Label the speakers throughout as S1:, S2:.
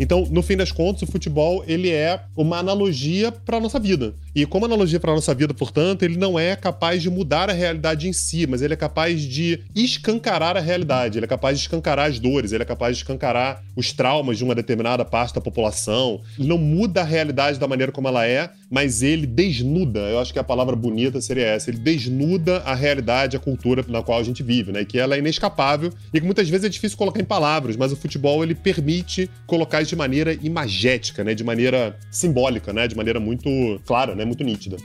S1: Então, no fim das contas, o futebol ele é uma analogia para a nossa vida. E como analogia para a nossa vida, portanto, ele não é capaz de mudar a realidade em si, mas ele é capaz de escancarar a realidade, ele é capaz de escancarar as dores, ele é capaz de escancarar os traumas de uma determinada parte da população. Ele não muda a realidade da maneira como ela é, mas ele desnuda, eu acho que a palavra bonita seria essa, ele desnuda a realidade, a cultura na qual a gente vive, né? E que ela é inescapável e que muitas vezes é difícil colocar em palavras, mas o futebol ele permite colocar de maneira imagética, né? De maneira simbólica, né? De maneira muito clara, né? Muito nítida.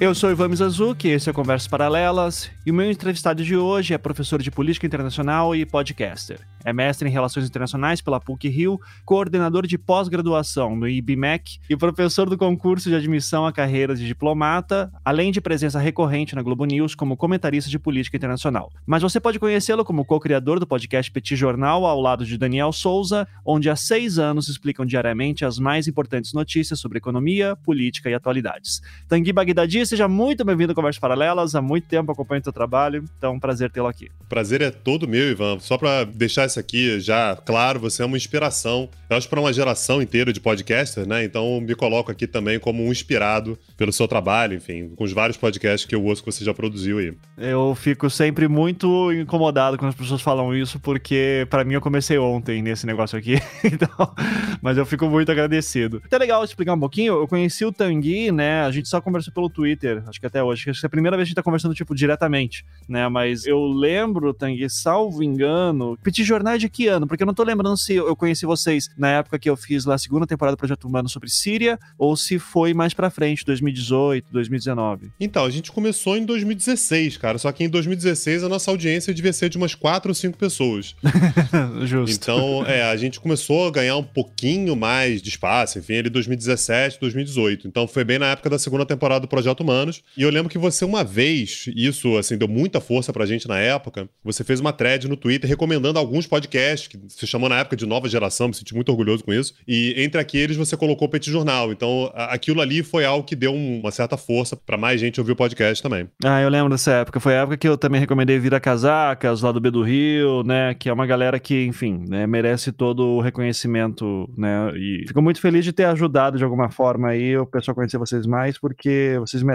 S2: Eu sou Ivan Mizazuki, esse é Conversas Paralelas, e o meu entrevistado de hoje é professor de Política Internacional e podcaster. É mestre em Relações Internacionais pela PUC-Rio, coordenador de pós-graduação no IBMEC e professor do concurso de admissão à carreira de diplomata, além de presença recorrente na Globo News como comentarista de política internacional. Mas você pode conhecê-lo como co-criador do podcast Petit Jornal, ao lado de Daniel Souza, onde há seis anos explicam diariamente as mais importantes notícias sobre economia, política e atualidades. Tanguy Bagdadi, seja muito bem-vindo a Conversas Paralelas. Há muito tempo acompanho o seu trabalho, então é um prazer tê-lo aqui.
S1: Prazer é todo meu, Ivan. Só para deixar isso aqui já claro, você é uma inspiração, eu acho, para uma geração inteira de podcasters, né? Então me coloco aqui também como um inspirado pelo seu trabalho, enfim, com os vários podcasts que eu ouço que você já produziu aí.
S2: Eu fico sempre muito incomodado quando as pessoas falam isso, porque para mim eu comecei ontem nesse negócio aqui, então, mas eu fico muito agradecido. Até legal explicar um pouquinho, eu conheci o Tanguy, né? A gente só conversou pelo Twitter, acho que até hoje, acho que é a primeira vez que a gente tá conversando, tipo, diretamente, né? Mas eu lembro, Tanguy, salvo engano, Petit Jornal é de que ano? Porque eu não tô lembrando se eu conheci vocês na época que eu fiz lá a segunda temporada do Projeto Humano sobre Síria, ou se foi mais pra frente, 2018, 2019.
S1: Então, a gente começou em 2016, cara. Só que em 2016 a nossa audiência devia ser de umas 4 ou 5 pessoas.
S2: Justo.
S1: Então, é, a gente começou a ganhar um pouquinho mais de espaço, enfim, ele 2017, 2018. Então foi bem na época da segunda temporada do Projeto Humanos. E eu lembro que você uma vez, isso assim, deu muita força pra gente na época, você fez uma thread no Twitter recomendando alguns podcasts, que se chamou na época de Nova Geração, me senti muito orgulhoso com isso. E entre aqueles você colocou o Petit Jornal. Então aquilo ali foi algo que deu uma certa força para mais gente ouvir o podcast também.
S2: Ah, eu lembro dessa época. Foi a época que eu também recomendei Vira Casacas, lá do B do Rio, né? Que é uma galera que, enfim, né, merece todo o reconhecimento, né? E fico muito feliz de ter ajudado de alguma forma aí o pessoal conhecer vocês mais, porque vocês merecem.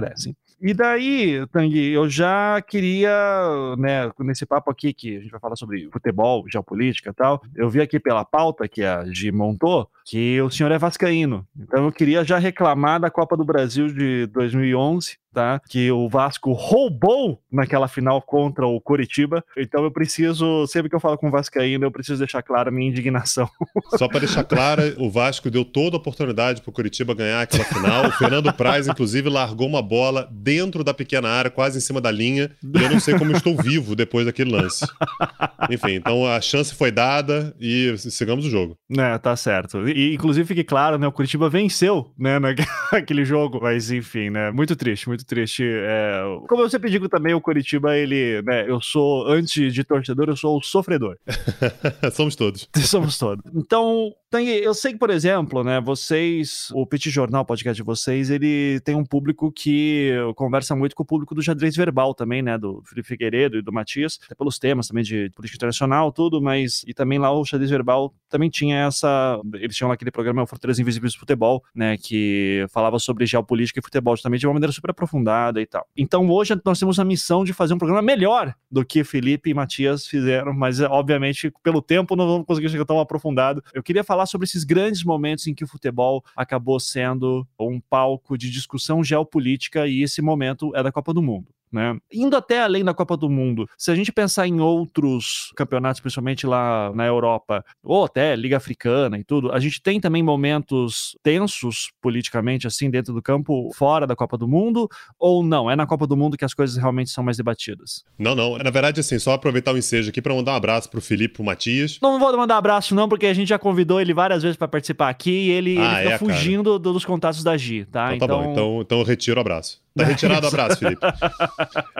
S2: E daí, Tang, eu já queria, né, nesse papo aqui que a gente vai falar sobre futebol, geopolítica e tal, eu vi aqui pela pauta que a Gi montou que o senhor é vascaíno. Então eu queria já reclamar da Copa do Brasil de 2011, tá? Que o Vasco roubou naquela final contra o Coritiba. Então eu preciso, sempre que eu falo com o Vascaíno, eu preciso deixar clara a minha indignação.
S1: Só para deixar clara, o Vasco deu toda a oportunidade pro Coritiba ganhar aquela final. O Fernando Praz, inclusive, largou uma bola dentro da pequena área, quase em cima da linha. E eu não sei como estou vivo depois daquele lance. Enfim, então a chance foi dada e sigamos o jogo.
S2: É, tá certo. E inclusive fique claro, né? O Curitiba venceu, né, naquele jogo. Mas enfim, né? Muito triste, muito triste. É... Como eu sempre digo também, o Curitiba, ele, né? Eu sou, antes de torcedor, eu sou o sofredor.
S1: Somos todos.
S2: Somos todos. Então, eu sei que, por exemplo, né, vocês, o Petit Jornal, o podcast de vocês, ele tem um público que conversa muito com o público do xadrez verbal também, né, do Felipe Figueiredo e do Matias, até pelos temas também de política internacional, tudo, mas, e também lá o xadrez verbal também tinha essa, eles tinham lá aquele programa Fortalezas Invisíveis do Futebol, né, que falava sobre geopolítica e futebol também de uma maneira super aprofundada e tal. Então hoje nós temos a missão de fazer um programa melhor do que Felipe e Matias fizeram, mas obviamente pelo tempo não vamos conseguir chegar tão aprofundado. Eu queria falar sobre esses grandes momentos em que o futebol acabou sendo um palco de discussão geopolítica e esse momento é da Copa do Mundo. Né? Indo até além da Copa do Mundo, se a gente pensar em outros campeonatos, principalmente lá na Europa, ou até Liga Africana e tudo, a gente tem também momentos tensos politicamente, assim, dentro do campo, fora da Copa do Mundo, ou não? É na Copa do Mundo que as coisas realmente são mais debatidas?
S1: Não, não. Na verdade, assim, só aproveitar o ensejo aqui para mandar um abraço pro Felipe, pro Matias.
S2: Não, vou mandar um abraço, não, porque a gente já convidou ele várias vezes para participar aqui e ele, ah, ele fica é, fugindo dos contatos da Gi, tá?
S1: Então, tá bom, então, então, então eu retiro o abraço. Tá retirado o abraço, Felipe.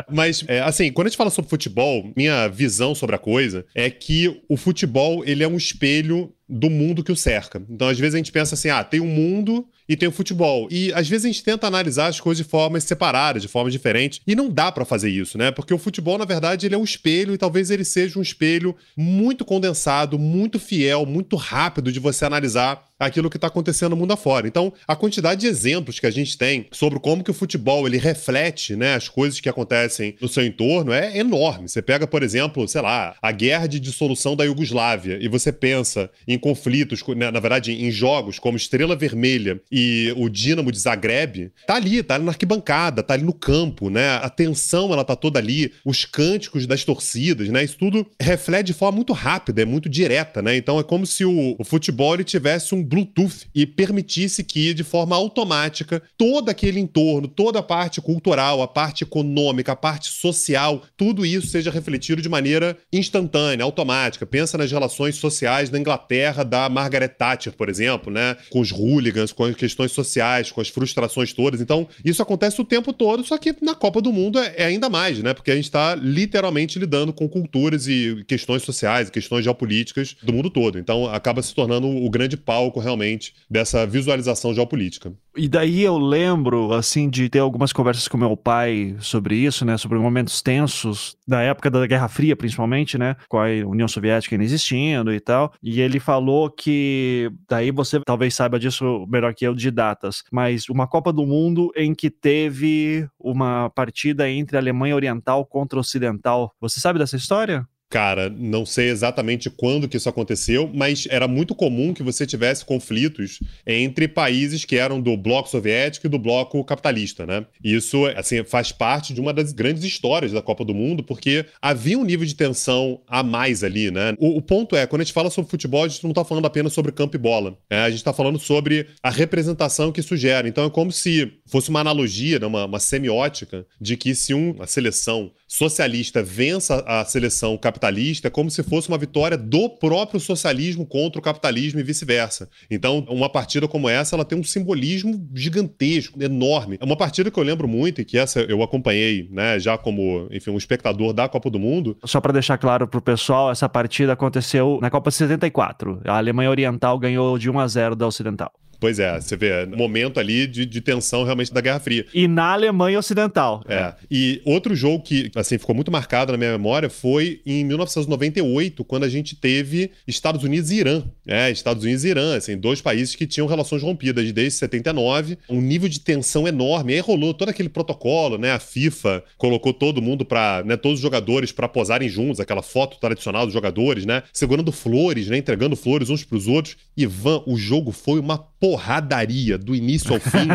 S1: Mas, é, assim, quando a gente fala sobre futebol, minha visão sobre a coisa é que o futebol, ele é um espelho do mundo que o cerca. Então, às vezes a gente pensa assim, ah, tem um mundo e tem o futebol. E às vezes a gente tenta analisar as coisas de formas separadas, de formas diferentes, e não dá para fazer isso, né? Porque o futebol, na verdade, ele é um espelho e talvez ele seja um espelho muito condensado, muito fiel, muito rápido de você analisar aquilo que está acontecendo no mundo afora. Então, a quantidade de exemplos que a gente tem sobre como que o futebol ele reflete né, as coisas que acontecem no seu entorno é enorme. Você pega, por exemplo, sei lá, a guerra de dissolução da Iugoslávia e você pensa em conflitos, né, na verdade, em jogos como Estrela Vermelha e o Dinamo de Zagreb, tá ali, tá ali na arquibancada, tá ali no campo, né? A tensão, ela tá toda ali, os cânticos das torcidas, né? Isso tudo reflete de forma muito rápida, é muito direta, né? Então é como se o, o futebol tivesse um Bluetooth e permitisse que, de forma automática, todo aquele entorno, toda a parte cultural, a parte econômica, a parte social, tudo isso seja refletido de maneira instantânea, automática. Pensa nas relações sociais da Inglaterra da Margaret Thatcher, por exemplo, né? Com os hooligans, com as questões sociais, com as frustrações todas. Então, isso acontece o tempo todo, só que na Copa do Mundo é, é ainda mais, né? Porque a gente está literalmente lidando com culturas e questões sociais, questões geopolíticas do mundo todo. Então, acaba se tornando o grande palco realmente dessa visualização geopolítica.
S2: E daí eu lembro, assim, de ter algumas conversas com meu pai sobre isso, né? Sobre momentos tensos da época da Guerra Fria, principalmente, né? Com a União Soviética ainda existindo e tal. E ele falou que, daí você talvez saiba disso melhor que eu de datas, mas uma Copa do Mundo em que teve uma partida entre Alemanha Oriental contra Ocidental. Você sabe dessa história?
S1: Cara, não sei exatamente quando que isso aconteceu, mas era muito comum que você tivesse conflitos entre países que eram do bloco soviético e do bloco capitalista, né? Isso, assim, faz parte de uma das grandes histórias da Copa do Mundo, porque havia um nível de tensão a mais ali, né? O, o ponto é, quando a gente fala sobre futebol, a gente não tá falando apenas sobre campo e bola. Né? A gente tá falando sobre a representação que isso gera. Então é como se fosse uma analogia, né? uma, uma semiótica, de que se uma seleção socialista vença a seleção capitalista, como se fosse uma vitória do próprio socialismo contra o capitalismo e vice-versa. Então, uma partida como essa, ela tem um simbolismo gigantesco, enorme. É uma partida que eu lembro muito e que essa eu acompanhei, né, já como, enfim, um espectador da Copa do Mundo.
S2: Só para deixar claro pro pessoal, essa partida aconteceu na Copa 74. A Alemanha Oriental ganhou de 1 a 0 da Ocidental.
S1: Pois é, você vê, momento ali de, de, tensão realmente da Guerra Fria.
S2: E na Alemanha Ocidental.
S1: É. E outro jogo que, assim, ficou muito marcado na minha memória foi em 1998, quando a gente teve Estados Unidos e Irã. É, Estados Unidos e Irã, assim, dois países que tinham relações rompidas desde 79, um nível de tensão enorme. E aí rolou todo aquele protocolo, né? A FIFA colocou todo mundo para, né, todos os jogadores para posarem juntos, aquela foto tradicional dos jogadores, né? Segurando flores, né? Entregando flores uns para os outros. Ivan, o jogo foi uma porradaria do início ao fim.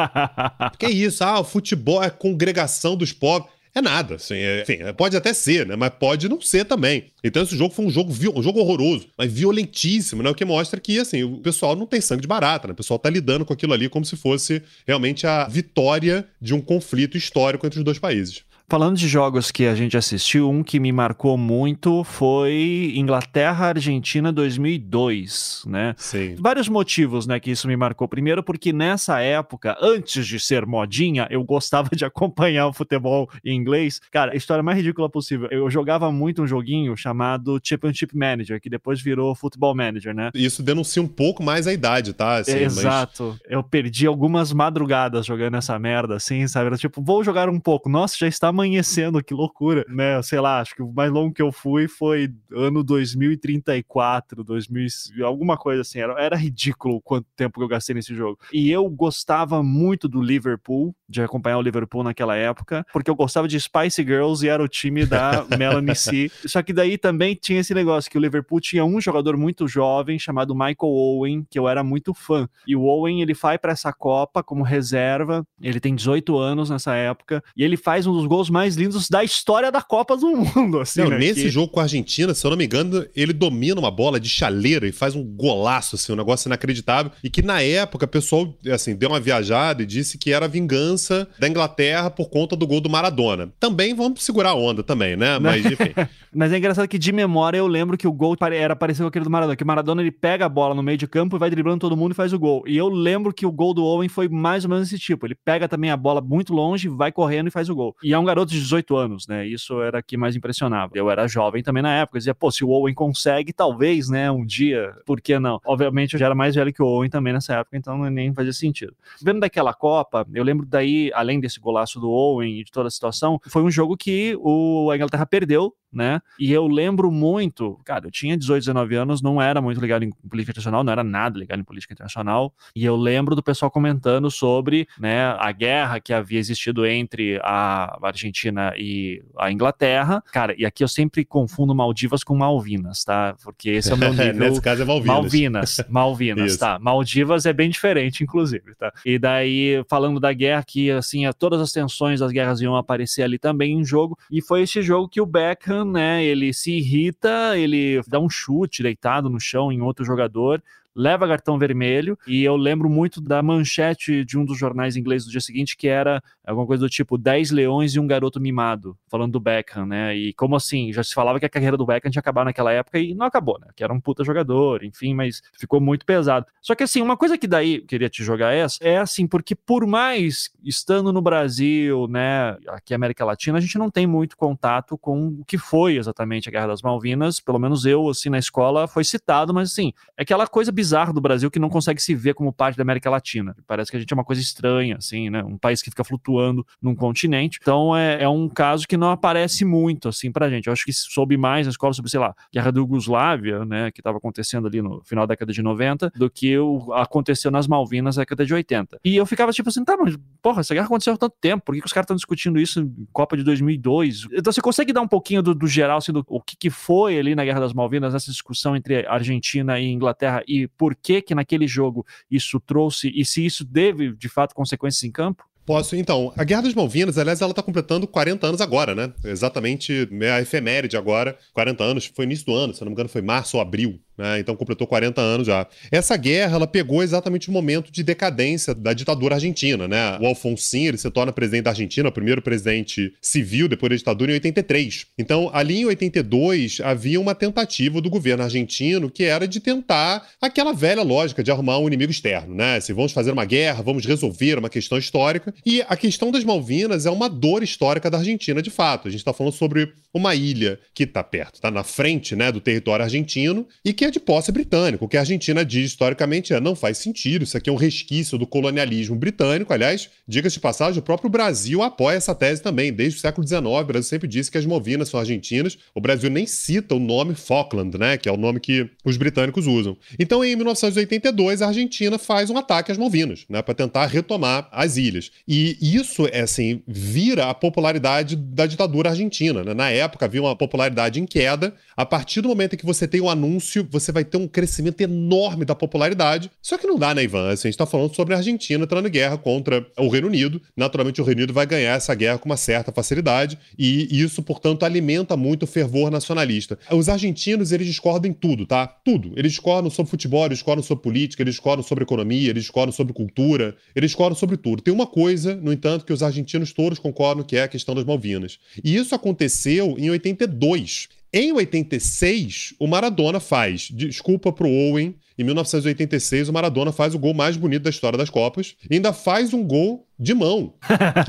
S1: que é isso? Ah, o futebol é congregação dos pobres. É nada, assim, é, enfim, pode até ser, né? Mas pode não ser também. Então esse jogo foi um jogo, um jogo horroroso, mas violentíssimo, né? O que mostra que, assim, o pessoal não tem sangue de barata, né? O pessoal tá lidando com aquilo ali como se fosse realmente a vitória de um conflito histórico entre os dois países.
S2: Falando de jogos que a gente assistiu, um que me marcou muito foi Inglaterra-Argentina 2002, né?
S1: Sim.
S2: Vários motivos, né, que isso me marcou. Primeiro porque nessa época, antes de ser modinha, eu gostava de acompanhar o futebol em inglês. Cara, a história mais ridícula possível. Eu jogava muito um joguinho chamado Championship Manager, que depois virou Football Manager, né?
S1: Isso denuncia um pouco mais a idade, tá?
S2: Assim, Exato. Mas... Eu perdi algumas madrugadas jogando essa merda, assim, sabe? Era tipo, vou jogar um pouco. Nossa, já está amanhecendo, que loucura, né? Sei lá, acho que o mais longo que eu fui foi ano 2034, 2000, alguma coisa assim. Era, era ridículo quanto tempo que eu gastei nesse jogo. E eu gostava muito do Liverpool, de acompanhar o Liverpool naquela época, porque eu gostava de Spice Girls e era o time da Melanie C. Só que daí também tinha esse negócio que o Liverpool tinha um jogador muito jovem chamado Michael Owen, que eu era muito fã. E o Owen, ele vai para essa Copa como reserva, ele tem 18 anos nessa época, e ele faz um dos gols mais lindos da história da Copa do Mundo. Assim,
S1: não,
S2: né?
S1: Nesse
S2: que...
S1: jogo com a Argentina, se eu não me engano, ele domina uma bola de chaleira e faz um golaço, assim, um negócio inacreditável. E que na época o pessoal, assim, deu uma viajada e disse que era vingança da Inglaterra por conta do gol do Maradona. Também vamos segurar a onda também, né? Mas enfim.
S2: Mas é engraçado que de memória eu lembro que o gol era parecido com aquele do Maradona, que o Maradona ele pega a bola no meio de campo e vai driblando todo mundo e faz o gol. E eu lembro que o gol do Owen foi mais ou menos esse tipo. Ele pega também a bola muito longe, vai correndo e faz o gol. E é um garoto garoto de 18 anos, né? Isso era que mais impressionava. Eu era jovem também na época, dizia, pô, se o Owen consegue, talvez, né, um dia, por que não? Obviamente eu já era mais velho que o Owen também nessa época, então nem fazia sentido. Vendo daquela Copa, eu lembro daí, além desse golaço do Owen e de toda a situação, foi um jogo que o, a Inglaterra perdeu né? E eu lembro muito, cara, eu tinha 18, 19 anos, não era muito ligado em política internacional, não era nada ligado em política internacional, e eu lembro do pessoal comentando sobre, né, a guerra que havia existido entre a Argentina e a Inglaterra. Cara, e aqui eu sempre confundo Maldivas com Malvinas, tá? Porque esse é o meu nível.
S1: Nesse caso é Malvinas.
S2: Malvinas, Malvinas, tá? Maldivas é bem diferente, inclusive, tá? E daí, falando da guerra, que assim, todas as tensões das guerras iam aparecer ali também em jogo, e foi esse jogo que o Beckham né? Ele se irrita, ele dá um chute deitado no chão em outro jogador leva cartão vermelho. E eu lembro muito da manchete de um dos jornais ingleses do dia seguinte, que era alguma coisa do tipo 10 leões e um garoto mimado, falando do Beckham, né? E como assim, já se falava que a carreira do Beckham tinha acabado naquela época e não acabou, né? Que era um puta jogador, enfim, mas ficou muito pesado. Só que assim, uma coisa que daí queria te jogar essa é assim, porque por mais estando no Brasil, né, aqui América Latina, a gente não tem muito contato com o que foi exatamente a Guerra das Malvinas, pelo menos eu, assim, na escola foi citado, mas assim, é aquela coisa bizarro do Brasil que não consegue se ver como parte da América Latina. Parece que a gente é uma coisa estranha, assim, né? Um país que fica flutuando num continente. Então é, é um caso que não aparece muito, assim, pra gente. Eu acho que soube mais na escola sobre, sei lá, Guerra da Yugoslávia, né? Que estava acontecendo ali no final da década de 90, do que o, aconteceu nas Malvinas na década de 80. E eu ficava tipo assim, tá, mas porra, essa guerra aconteceu há tanto tempo, por que, que os caras estão discutindo isso em Copa de 2002? Então você consegue dar um pouquinho do, do geral, assim, do o que, que foi ali na Guerra das Malvinas, essa discussão entre Argentina e Inglaterra e por que que naquele jogo isso trouxe e se isso teve de fato consequências em campo?
S1: Posso, então. A Guerra das Malvinas, aliás, ela tá completando 40 anos agora, né? Exatamente a efeméride agora, 40 anos, foi início do ano, se não me engano foi março ou abril né? Então completou 40 anos já. Essa guerra, ela pegou exatamente o momento de decadência da ditadura argentina, né? O Alfonsin, ele se torna presidente da Argentina, o primeiro presidente civil depois da ditadura em 83. Então, ali em 82, havia uma tentativa do governo argentino que era de tentar aquela velha lógica de arrumar um inimigo externo, né? Se vamos fazer uma guerra, vamos resolver uma questão histórica. E a questão das Malvinas é uma dor histórica da Argentina, de fato. A gente está falando sobre uma ilha que está perto, está na frente, né, do território argentino e que é de posse britânico. Que a Argentina diz historicamente é não faz sentido, isso aqui é um resquício do colonialismo britânico. Aliás, diga-se de passagem, o próprio Brasil apoia essa tese também. Desde o século XIX, o Brasil sempre disse que as Malvinas são argentinas. O Brasil nem cita o nome Falkland, né, que é o nome que os britânicos usam. Então, em 1982, a Argentina faz um ataque às Malvinas, né, para tentar retomar as ilhas. E isso, é assim, vira a popularidade da ditadura argentina. Né? Na época havia uma popularidade em queda. A partir do momento em que você tem o um anúncio, você vai ter um crescimento enorme da popularidade. Só que não dá, né, Ivan? Assim, a gente está falando sobre a Argentina entrando em guerra contra o Reino Unido. Naturalmente, o Reino Unido vai ganhar essa guerra com uma certa facilidade. E isso, portanto, alimenta muito o fervor nacionalista. Os argentinos, eles discordam em tudo, tá? Tudo. Eles discordam sobre futebol, eles discordam sobre política, eles discordam sobre economia, eles discordam sobre cultura, eles discordam sobre tudo. Tem uma coisa, no entanto, que os argentinos todos concordam que é a questão das Malvinas. E isso aconteceu em 82. Em 86, o Maradona faz, desculpa pro Owen, em 1986 o Maradona faz o gol mais bonito da história das Copas e ainda faz um gol de mão,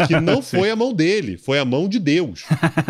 S1: que não foi a mão dele, foi a mão de Deus.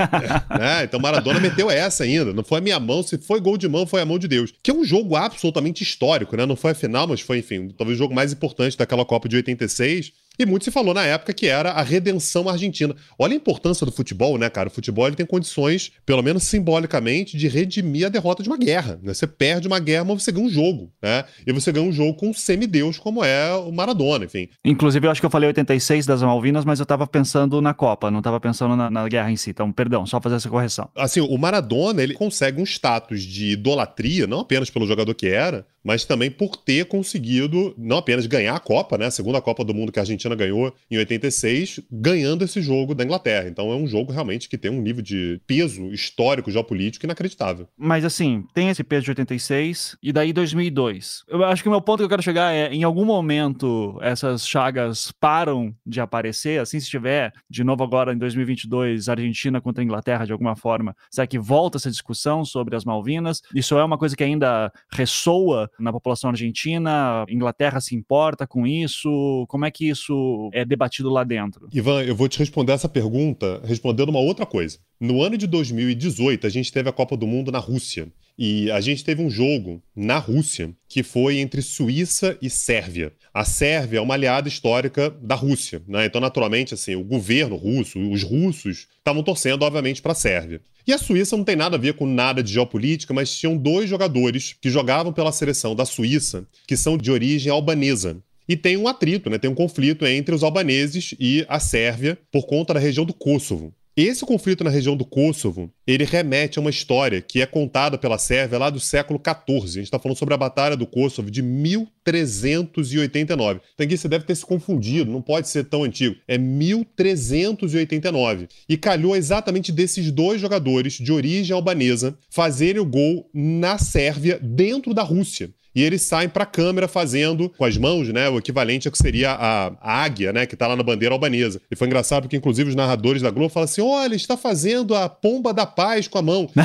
S1: é, então Maradona meteu essa ainda, não foi a minha mão, se foi gol de mão, foi a mão de Deus. Que é um jogo absolutamente histórico, né? Não foi a final, mas foi, enfim, talvez o jogo mais importante daquela Copa de 86. E muito se falou na época que era a redenção argentina. Olha a importância do futebol, né, cara? O futebol ele tem condições, pelo menos simbolicamente, de redimir a derrota de uma guerra. Né? Você perde uma guerra, mas você ganha um jogo, né? E você ganha um jogo com um semideus, como é o Maradona, enfim.
S2: Inclusive, eu acho que eu falei 86 das Malvinas, mas eu tava pensando na Copa, não tava pensando na, na guerra em si. Então, perdão, só fazer essa correção.
S1: Assim, o Maradona, ele consegue um status de idolatria, não apenas pelo jogador que era, mas também por ter conseguido não apenas ganhar a Copa, né, a segunda Copa do Mundo que a Argentina ganhou em 86, ganhando esse jogo da Inglaterra. Então é um jogo realmente que tem um nível de peso histórico, geopolítico inacreditável.
S2: Mas assim, tem esse peso de 86 e daí 2002. Eu acho que o meu ponto que eu quero chegar é, em algum momento essas chagas param de aparecer, assim se tiver de novo agora em 2022 Argentina contra a Inglaterra de alguma forma, será que volta essa discussão sobre as Malvinas? Isso é uma coisa que ainda ressoa na população argentina? Inglaterra se importa com isso? Como é que isso é debatido lá dentro?
S1: Ivan, eu vou te responder essa pergunta respondendo uma outra coisa. No ano de 2018, a gente teve a Copa do Mundo na Rússia. E a gente teve um jogo na Rússia que foi entre Suíça e Sérvia. A Sérvia é uma aliada histórica da Rússia, né? Então, naturalmente, assim, o governo russo, os russos, estavam torcendo, obviamente, para a Sérvia. E a Suíça não tem nada a ver com nada de geopolítica, mas tinham dois jogadores que jogavam pela seleção da Suíça, que são de origem albanesa. E tem um atrito, né? tem um conflito entre os albaneses e a Sérvia por conta da região do Kosovo. Esse conflito na região do Kosovo, ele remete a uma história que é contada pela Sérvia lá do século XIV. A gente está falando sobre a Batalha do Kosovo de 1389. Então aqui você deve ter se confundido, não pode ser tão antigo. É 1389. E calhou exatamente desses dois jogadores de origem albanesa fazerem o gol na Sérvia dentro da Rússia e eles saem para a câmera fazendo com as mãos, né, o equivalente a que seria a, a águia, né, que está lá na bandeira albanesa. E foi engraçado porque inclusive os narradores da Globo falam assim: "Olha, está fazendo a pomba da paz com a mão".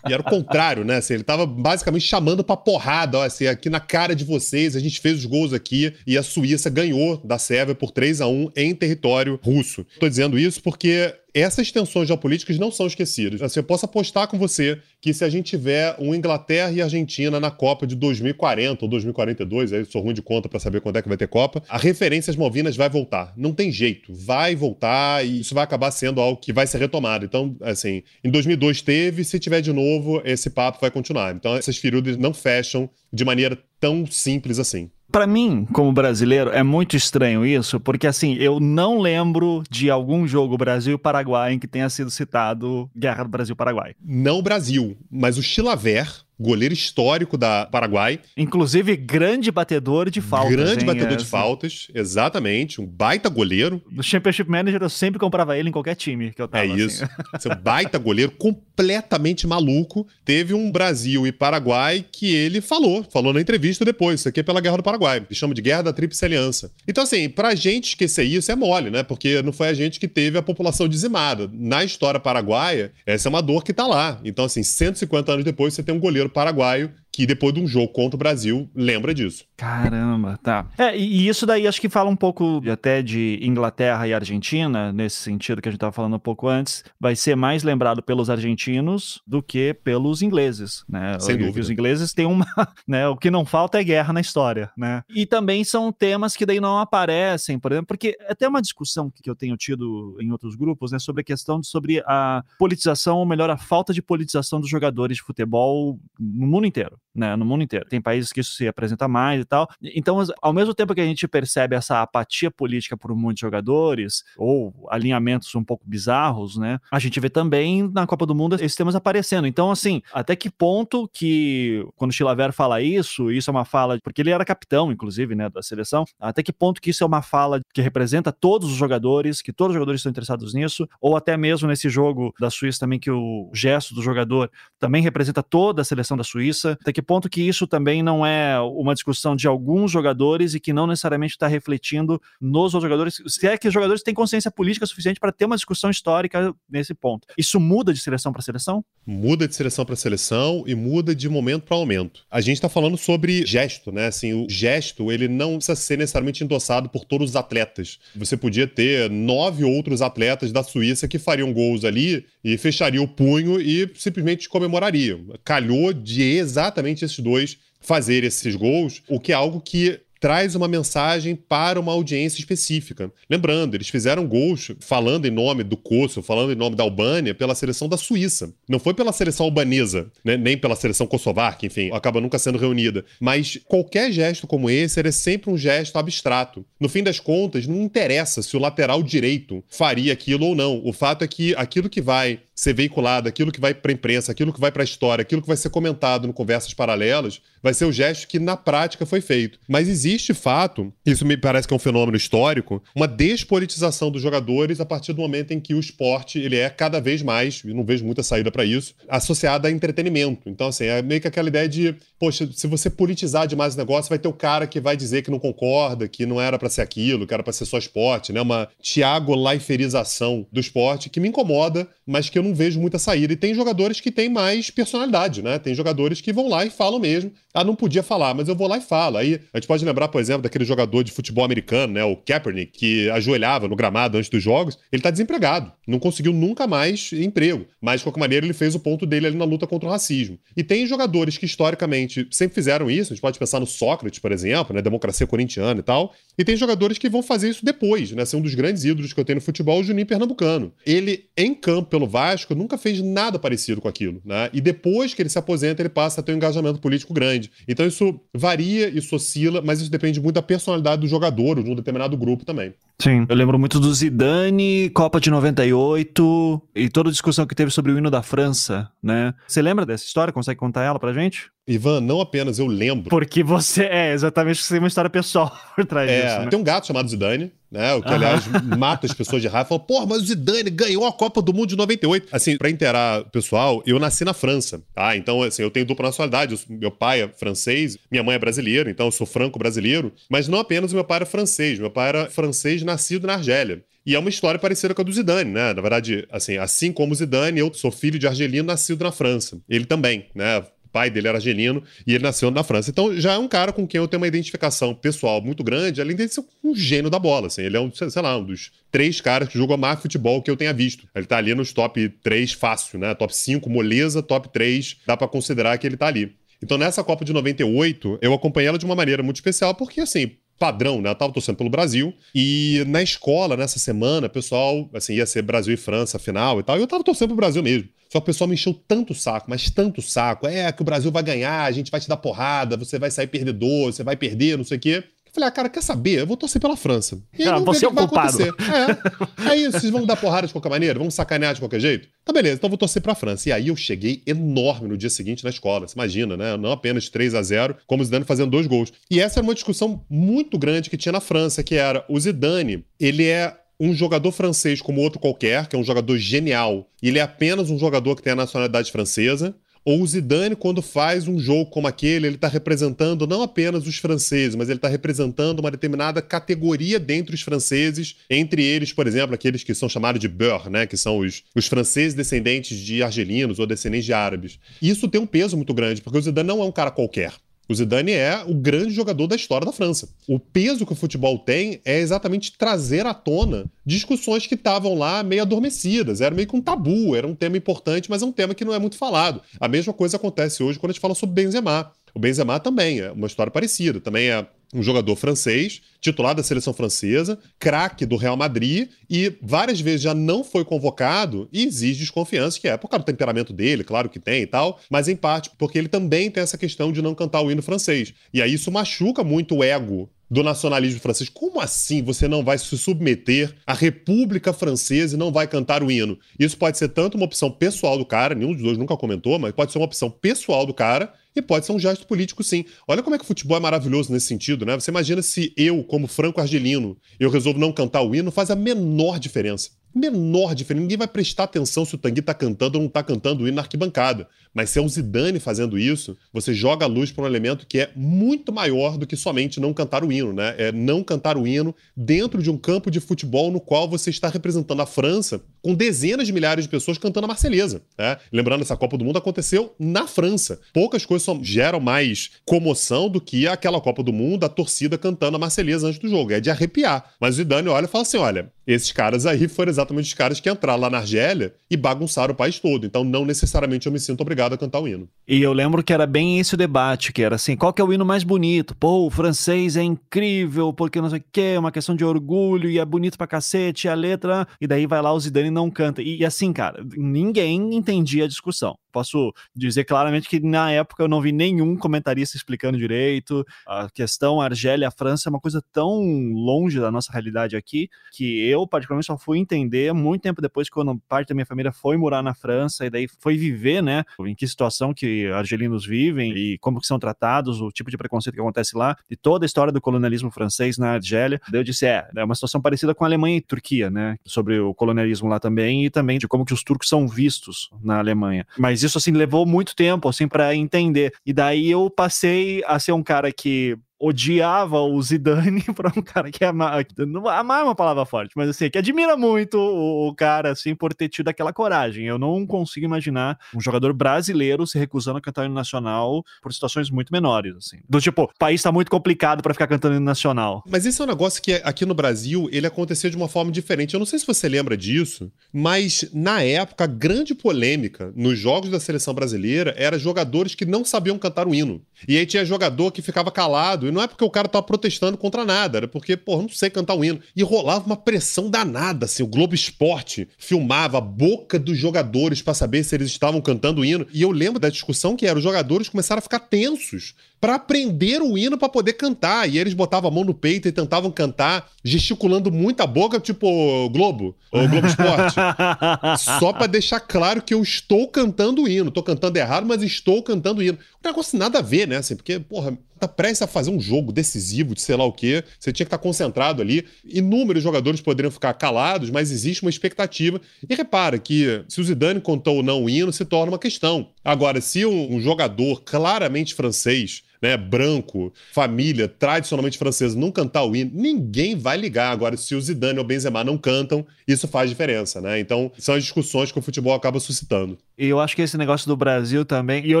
S1: e era o contrário, né? Assim, ele estava basicamente chamando para porrada, ó, assim, aqui na cara de vocês, a gente fez os gols aqui e a Suíça ganhou da Sérvia por 3 a 1 em território russo. Estou dizendo isso porque essas tensões geopolíticas não são esquecidas. Assim, eu posso apostar com você que se a gente tiver um Inglaterra e Argentina na Copa de 2040 ou 2042, aí sou ruim de conta para saber quando é que vai ter Copa, a referência às Malvinas vai voltar. Não tem jeito. Vai voltar e isso vai acabar sendo algo que vai ser retomado. Então, assim, em 2002 teve, se tiver de novo, esse papo vai continuar. Então, essas feridas não fecham de maneira tão simples assim.
S2: Para mim, como brasileiro, é muito estranho isso, porque assim, eu não lembro de algum jogo Brasil-Paraguai em que tenha sido citado Guerra do Brasil-Paraguai.
S1: Não o Brasil, mas o Chilaver, goleiro histórico da Paraguai.
S2: Inclusive, grande batedor de faltas.
S1: Grande
S2: hein?
S1: batedor de faltas, exatamente. Um baita goleiro.
S2: No Championship Manager, eu sempre comprava ele em qualquer time que eu tava.
S1: É isso. Assim. um baita goleiro, completamente maluco. Teve um Brasil e Paraguai que ele falou, falou na entrevista depois. Isso aqui é pela Guerra do Paraguai. Ele chama de Guerra da Tríplice Aliança. Então, assim, pra gente esquecer isso é mole, né? Porque não foi a gente que teve a população dizimada. Na história paraguaia, essa é uma dor que tá lá. Então, assim, 150 anos depois, você tem um goleiro paraguaio que depois de um jogo contra o Brasil lembra disso.
S2: Caramba, tá. É, e isso daí acho que fala um pouco até de Inglaterra e Argentina, nesse sentido que a gente estava falando um pouco antes, vai ser mais lembrado pelos argentinos do que pelos ingleses, né?
S1: Sem dúvida.
S2: Os ingleses têm uma, né, o que não falta é guerra na história, né? E também são temas que daí não aparecem, por exemplo, porque é até uma discussão que eu tenho tido em outros grupos, né, sobre a questão de, sobre a politização, ou melhor, a falta de politização dos jogadores de futebol no mundo inteiro né, no mundo inteiro. Tem países que isso se apresenta mais e tal. Então, ao mesmo tempo que a gente percebe essa apatia política por muitos jogadores, ou alinhamentos um pouco bizarros, né, a gente vê também na Copa do Mundo esses temas aparecendo. Então, assim, até que ponto que, quando o Chilaver fala isso, isso é uma fala, porque ele era capitão, inclusive, né, da seleção, até que ponto que isso é uma fala que representa todos os jogadores, que todos os jogadores estão interessados nisso, ou até mesmo nesse jogo da Suíça também, que o gesto do jogador também representa toda a seleção da Suíça, até que ponto que isso também não é uma discussão de alguns jogadores e que não necessariamente está refletindo nos outros jogadores, se é que os jogadores têm consciência política suficiente para ter uma discussão histórica nesse ponto. Isso muda de seleção para seleção?
S1: Muda de seleção para seleção e muda de momento para momento. A gente está falando sobre gesto, né? Assim, o gesto ele não precisa ser necessariamente endossado por todos os atletas. Você podia ter nove outros atletas da Suíça que fariam gols ali e fechariam o punho e simplesmente comemorariam. Calhou de exatamente esses dois fazer esses gols, o que é algo que traz uma mensagem para uma audiência específica. Lembrando, eles fizeram gols falando em nome do Kosovo, falando em nome da Albânia, pela seleção da Suíça. Não foi pela seleção albanesa, né? nem pela seleção kosovar, que, enfim, acaba nunca sendo reunida. Mas qualquer gesto como esse é sempre um gesto abstrato. No fim das contas, não interessa se o lateral direito faria aquilo ou não. O fato é que aquilo que vai ser veiculado, aquilo que vai para a imprensa, aquilo que vai para a história, aquilo que vai ser comentado no Conversas Paralelas, vai ser o gesto que na prática foi feito. Mas existe existe fato, isso me parece que é um fenômeno histórico, uma despolitização dos jogadores a partir do momento em que o esporte ele é cada vez mais, e não vejo muita saída para isso, associado a entretenimento. Então, assim, é meio que aquela ideia de, poxa, se você politizar demais o negócio, vai ter o cara que vai dizer que não concorda, que não era para ser aquilo, que era para ser só esporte, né? Uma Thiago Leiferização do esporte que me incomoda, mas que eu não vejo muita saída. E tem jogadores que têm mais personalidade, né? Tem jogadores que vão lá e falam mesmo. Ah, não podia falar, mas eu vou lá e falo. Aí a gente pode lembrar, por exemplo, daquele jogador de futebol americano, né? O Kaepernick, que ajoelhava no gramado antes dos jogos. Ele tá desempregado. Não conseguiu nunca mais emprego. Mas, de qualquer maneira, ele fez o ponto dele ali na luta contra o racismo. E tem jogadores que, historicamente, sempre fizeram isso. A gente pode pensar no Sócrates, por exemplo, né? Democracia corintiana e tal. E tem jogadores que vão fazer isso depois, né? Ser um dos grandes ídolos que eu tenho no futebol, o Juninho Pernambucano. Ele, em campo pelo Vasco, nunca fez nada parecido com aquilo, né? E depois que ele se aposenta, ele passa a ter um engajamento político grande. Então isso varia, isso oscila, mas isso depende muito da personalidade do jogador ou de um determinado grupo também.
S2: Sim, eu lembro muito do Zidane, Copa de 98 e toda a discussão que teve sobre o hino da França, né? Você lembra dessa história? Consegue contar ela pra gente?
S1: Ivan, não apenas eu lembro.
S2: Porque você é exatamente você tem uma história pessoal por trás
S1: é,
S2: disso. Né?
S1: Tem um gato chamado Zidane, né? O que, aliás, mata as pessoas de raiva. Fala, porra, mas o Zidane ganhou a Copa do Mundo de 98. Assim, pra inteirar o pessoal, eu nasci na França, tá? Então, assim, eu tenho dupla nacionalidade. meu pai é francês, minha mãe é brasileira, então eu sou franco-brasileiro. Mas não apenas o meu pai era francês. Meu pai era francês nascido na Argélia. E é uma história parecida com a do Zidane, né? Na verdade, assim, assim como o Zidane, eu sou filho de argelino nascido na França. Ele também, né? Pai dele era argelino e ele nasceu na França. Então já é um cara com quem eu tenho uma identificação pessoal muito grande, além de ser um gênio da bola. Assim. Ele é um, sei lá, um dos três caras que jogam mais futebol que eu tenha visto. Ele tá ali nos top 3 fácil, né? Top 5, moleza, top 3, dá para considerar que ele tá ali. Então nessa Copa de 98, eu acompanhei ela de uma maneira muito especial, porque assim, padrão, né? Eu tava torcendo pelo Brasil. E na escola, nessa semana, o pessoal, assim, ia ser Brasil e França final e tal. E eu tava torcendo pro Brasil mesmo. Só que o pessoal me encheu tanto saco, mas tanto saco. É que o Brasil vai ganhar, a gente vai te dar porrada, você vai sair perdedor, você vai perder, não sei o quê. Falei, ah, cara, quer saber? Eu vou torcer pela França.
S2: E aí, você é o culpado.
S1: É. é isso, vocês vão dar porrada de qualquer maneira? Vão sacanear de qualquer jeito? Tá beleza, então eu vou torcer pra França. E aí eu cheguei enorme no dia seguinte na escola. Você imagina, né? Não apenas 3 a 0 como o Zidane fazendo dois gols. E essa era uma discussão muito grande que tinha na França, que era o Zidane, ele é um jogador francês como outro qualquer, que é um jogador genial, e ele é apenas um jogador que tem a nacionalidade francesa, ou o Zidane, quando faz um jogo como aquele, ele está representando não apenas os franceses, mas ele está representando uma determinada categoria dentre os franceses, entre eles, por exemplo, aqueles que são chamados de beurre, né, que são os, os franceses descendentes de argelinos ou descendentes de árabes. Isso tem um peso muito grande, porque o Zidane não é um cara qualquer. O Zidane é o grande jogador da história da França. O peso que o futebol tem é exatamente trazer à tona discussões que estavam lá meio adormecidas. Era meio que um tabu, era um tema importante, mas é um tema que não é muito falado. A mesma coisa acontece hoje quando a gente fala sobre Benzema. O Benzema também é uma história parecida. Também é um jogador francês, titular da seleção francesa, craque do Real Madrid e várias vezes já não foi convocado e exige desconfiança, que é por causa do temperamento dele, claro que tem e tal, mas em parte porque ele também tem essa questão de não cantar o hino francês. E aí isso machuca muito o ego do nacionalismo francês. Como assim você não vai se submeter à República Francesa e não vai cantar o hino? Isso pode ser tanto uma opção pessoal do cara, nenhum dos dois nunca comentou, mas pode ser uma opção pessoal do cara e pode ser um gesto político, sim. Olha como é que o futebol é maravilhoso nesse sentido, né? Você imagina se eu, como franco-argelino, eu resolvo não cantar o hino, faz a menor diferença menor diferença. Ninguém vai prestar atenção se o Tanguy tá cantando ou não tá cantando o hino na arquibancada. Mas se é o Zidane fazendo isso, você joga a luz para um elemento que é muito maior do que somente não cantar o hino, né? É não cantar o hino dentro de um campo de futebol no qual você está representando a França com dezenas de milhares de pessoas cantando a Marselhesa. Né? Lembrando, essa Copa do Mundo aconteceu na França. Poucas coisas geram mais comoção do que aquela Copa do Mundo, a torcida cantando a Marselhesa antes do jogo. É de arrepiar. Mas o Zidane olha e fala assim: olha, esses caras aí foram exatamente os caras que entraram lá na Argélia e bagunçaram o país todo. Então, não necessariamente eu me sinto obrigado a cantar o hino.
S2: E eu lembro que era bem esse o debate, que era assim, qual que é o hino mais bonito? Pô, o francês é incrível, porque não sei o que, é uma questão de orgulho, e é bonito pra cacete, a letra... E daí vai lá o Zidane e não canta. E, e assim, cara, ninguém entendia a discussão. Posso dizer claramente que na época eu não vi nenhum comentarista explicando direito. A questão Argélia-França é uma coisa tão longe da nossa realidade aqui que eu, particularmente, só fui entender muito tempo depois, quando parte da minha família foi morar na França e daí foi viver, né, em que situação que argelinos vivem e como que são tratados, o tipo de preconceito que acontece lá e toda a história do colonialismo francês na Argélia. Daí eu disse, é, é uma situação parecida com a Alemanha e Turquia, né, sobre o colonialismo lá também e também de como que os turcos são vistos na Alemanha. Mas isso, assim, levou muito tempo, assim, para entender. E daí eu passei a ser um cara que odiava o Zidane para um cara que ama, amar é uma palavra forte, mas assim, que admira muito o, o, cara, assim, por ter tido aquela coragem. Eu não consigo imaginar um jogador brasileiro se recusando a cantar o hino nacional por situações muito menores, assim. Do tipo, o país tá muito complicado para ficar cantando hino nacional.
S1: Mas esse é um negócio que aqui no Brasil, ele aconteceu de uma forma diferente. Eu não sei se você lembra disso, mas na época, a grande polêmica nos jogos da seleção brasileira era jogadores que não sabiam cantar o hino. E aí tinha jogador que ficava calado e não é porque o cara tava protestando contra nada, era porque, pô, não sei cantar o hino. E rolava uma pressão danada, assim. O Globo Esporte filmava a boca dos jogadores para saber se eles estavam cantando o hino. E eu lembro da discussão que era: os jogadores começaram a ficar tensos para aprender o hino para poder cantar. E eles botavam a mão no peito e tentavam cantar, gesticulando muito a boca, tipo Globo, ou Globo Esporte. Só para deixar claro que eu estou cantando o hino. Tô cantando errado, mas estou cantando o hino. Um negócio nada a ver, né? Assim, porque, porra, tá prestes a fazer um jogo decisivo de sei lá o quê. Você tinha que estar tá concentrado ali. Inúmeros jogadores poderiam ficar calados, mas existe uma expectativa. E repara que se o Zidane contou ou não o hino, se torna uma questão. Agora, se um, um jogador claramente francês né, branco, família tradicionalmente francesa, não cantar o hino, ninguém vai ligar. Agora, se o Zidane ou o Benzema não cantam, isso faz diferença, né? Então, são as discussões que o futebol acaba suscitando.
S2: E eu acho que esse negócio do Brasil também, e eu